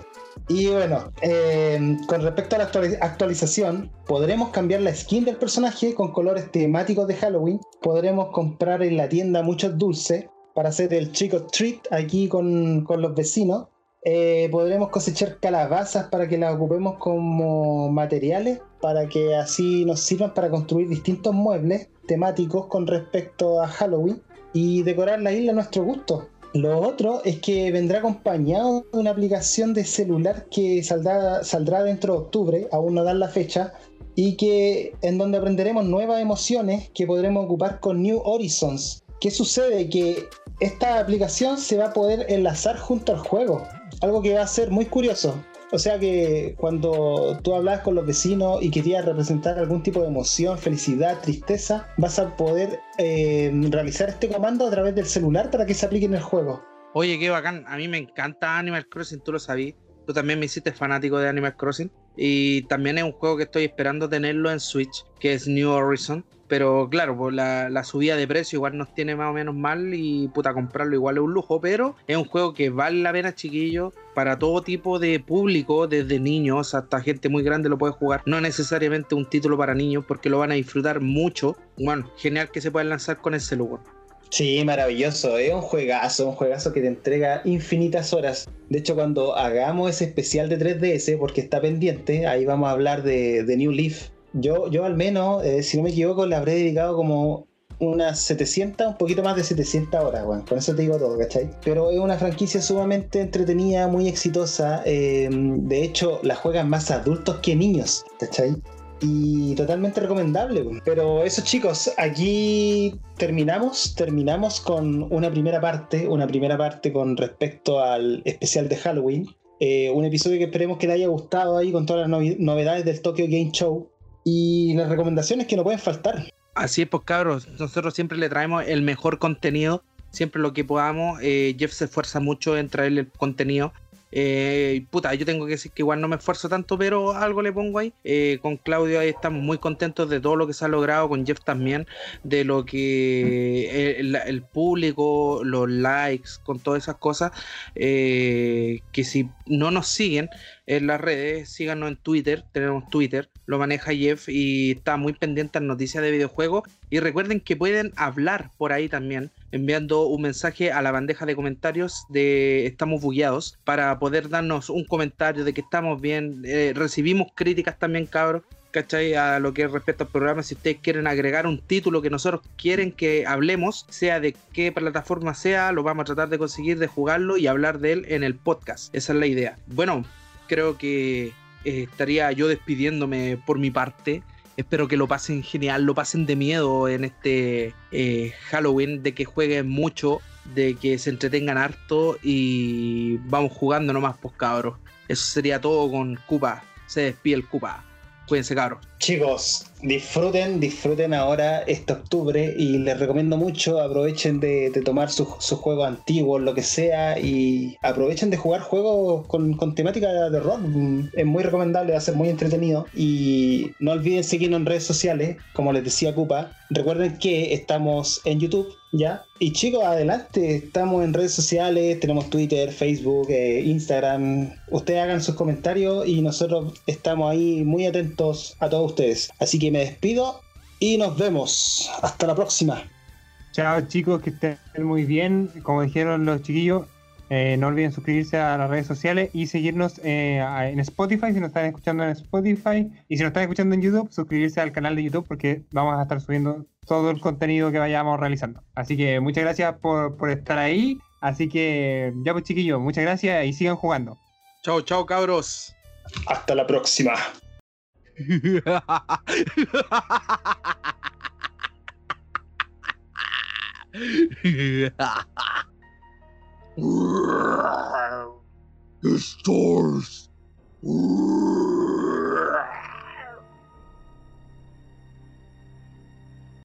Y bueno, eh, con respecto a la actualización, podremos cambiar la skin del personaje con colores temáticos de Halloween. Podremos comprar en la tienda muchos dulces para hacer el chico treat aquí con, los vecinos. Eh, podremos cosechar calabazas para que las ocupemos como materiales, para que así nos sirvan para construir distintos muebles temáticos con respecto a Halloween y decorar la isla a nuestro gusto. Lo otro es que vendrá acompañado de una aplicación de celular que saldrá, dentro de octubre, aún no dan la fecha, y que en donde aprenderemos nuevas emociones que podremos ocupar con New Horizons. ¿Qué sucede? Que esta aplicación se va a poder enlazar junto al juego, algo que va a ser muy curioso. O sea que cuando tú hablas con los vecinos y querías representar algún tipo de emoción, felicidad, tristeza, vas a poder eh, realizar este comando a través del celular para que se aplique en el juego. Oye, qué bacán. A mí me encanta Animal Crossing, tú lo sabías. Tú también me hiciste fanático de Animal Crossing. Y también es un juego que estoy esperando tenerlo en Switch, que es New Horizon. Pero claro, pues la, subida de precio igual nos tiene más o menos mal y puta, comprarlo igual es un lujo, pero es un juego que vale la pena, chiquillos, para todo tipo de público, desde niños hasta gente muy grande lo puede jugar. No necesariamente un título para niños porque lo van a disfrutar mucho. Bueno, genial que se pueda lanzar con ese lugar. Sí, maravilloso. Es un juegazo, un juegazo que te entrega infinitas horas. De hecho, cuando hagamos ese especial de 3DS, porque está pendiente, ahí vamos a hablar de, New Leaf. Yo, yo al menos, eh, si no me equivoco, le habré dedicado como unas 700, un poquito más de 700 horas, bueno, con eso te digo todo, ¿cachai? Pero es una franquicia sumamente entretenida, muy exitosa. Eh, de hecho, la juegan más adultos que niños, ¿cachai? y totalmente recomendable. Pero eso chicos, aquí terminamos, terminamos con una primera parte, una primera parte con respecto al especial de Halloween. Eh, un episodio que esperemos que le haya gustado ahí con todas las novedades del Tokyo Game Show y las recomendaciones que no pueden faltar. Así es, pues cabros, nosotros siempre le traemos el mejor contenido, siempre lo que podamos. Eh, Jeff se esfuerza mucho en traerle el contenido. Eh, puta, yo tengo que decir que igual no me esfuerzo tanto, pero algo le pongo ahí. Eh, con Claudio ahí estamos muy contentos de todo lo que se ha logrado, con Jeff también, de lo que el, público, los likes, con todas esas cosas, eh, que si no nos siguen en las redes, síganos en Twitter, tenemos Twitter, lo maneja Jeff y está muy pendiente en noticias de videojuegos. Y recuerden que pueden hablar por ahí también enviando un mensaje a la bandeja de comentarios de Estamos Bugueados para poder darnos un comentario de que estamos bien. Eh, recibimos críticas también, cabros. ¿Cachai? A lo que respecta al programa, si ustedes quieren agregar un título que nosotros quieren que hablemos, sea de qué plataforma sea, lo vamos a tratar de conseguir, de jugarlo y hablar de él en el podcast. Esa es la idea. Bueno, creo que eh, estaría yo despidiéndome por mi parte. Espero que lo pasen genial, lo pasen de miedo en este eh, Halloween, de que jueguen mucho, de que se entretengan harto y vamos jugando nomás, pues cabros. Eso sería todo con Cupa. Se despide el Cupa. Cuídense, cabros. Chicos, disfruten, disfruten ahora este octubre y les recomiendo mucho, aprovechen de, tomar sus, juegos antiguos, lo que sea, y aprovechen de jugar juegos con, temática de rock. Es muy recomendable, va a ser muy entretenido. Y no olviden seguirnos en redes sociales, como les decía Cupa. Recuerden que estamos en YouTube, ¿ya? Y chicos, adelante, estamos en redes sociales, tenemos Twitter, Facebook, eh, Instagram. Ustedes hagan sus comentarios y nosotros estamos ahí muy atentos a todos ustedes. Así que me despido y nos vemos. Hasta la próxima. Chao chicos, que estén muy bien. Como dijeron los chiquillos, eh, no olviden suscribirse a las redes sociales y seguirnos eh, en Spotify si nos están escuchando en Spotify. Y si nos están escuchando en YouTube, suscribirse al canal de YouTube porque vamos a estar subiendo todo el contenido que vayamos realizando. Así que muchas gracias por, por estar ahí. Así que ya pues chiquillos, muchas gracias y sigan jugando. Chao, chao, cabros. Hasta la próxima. [laughs] The stars.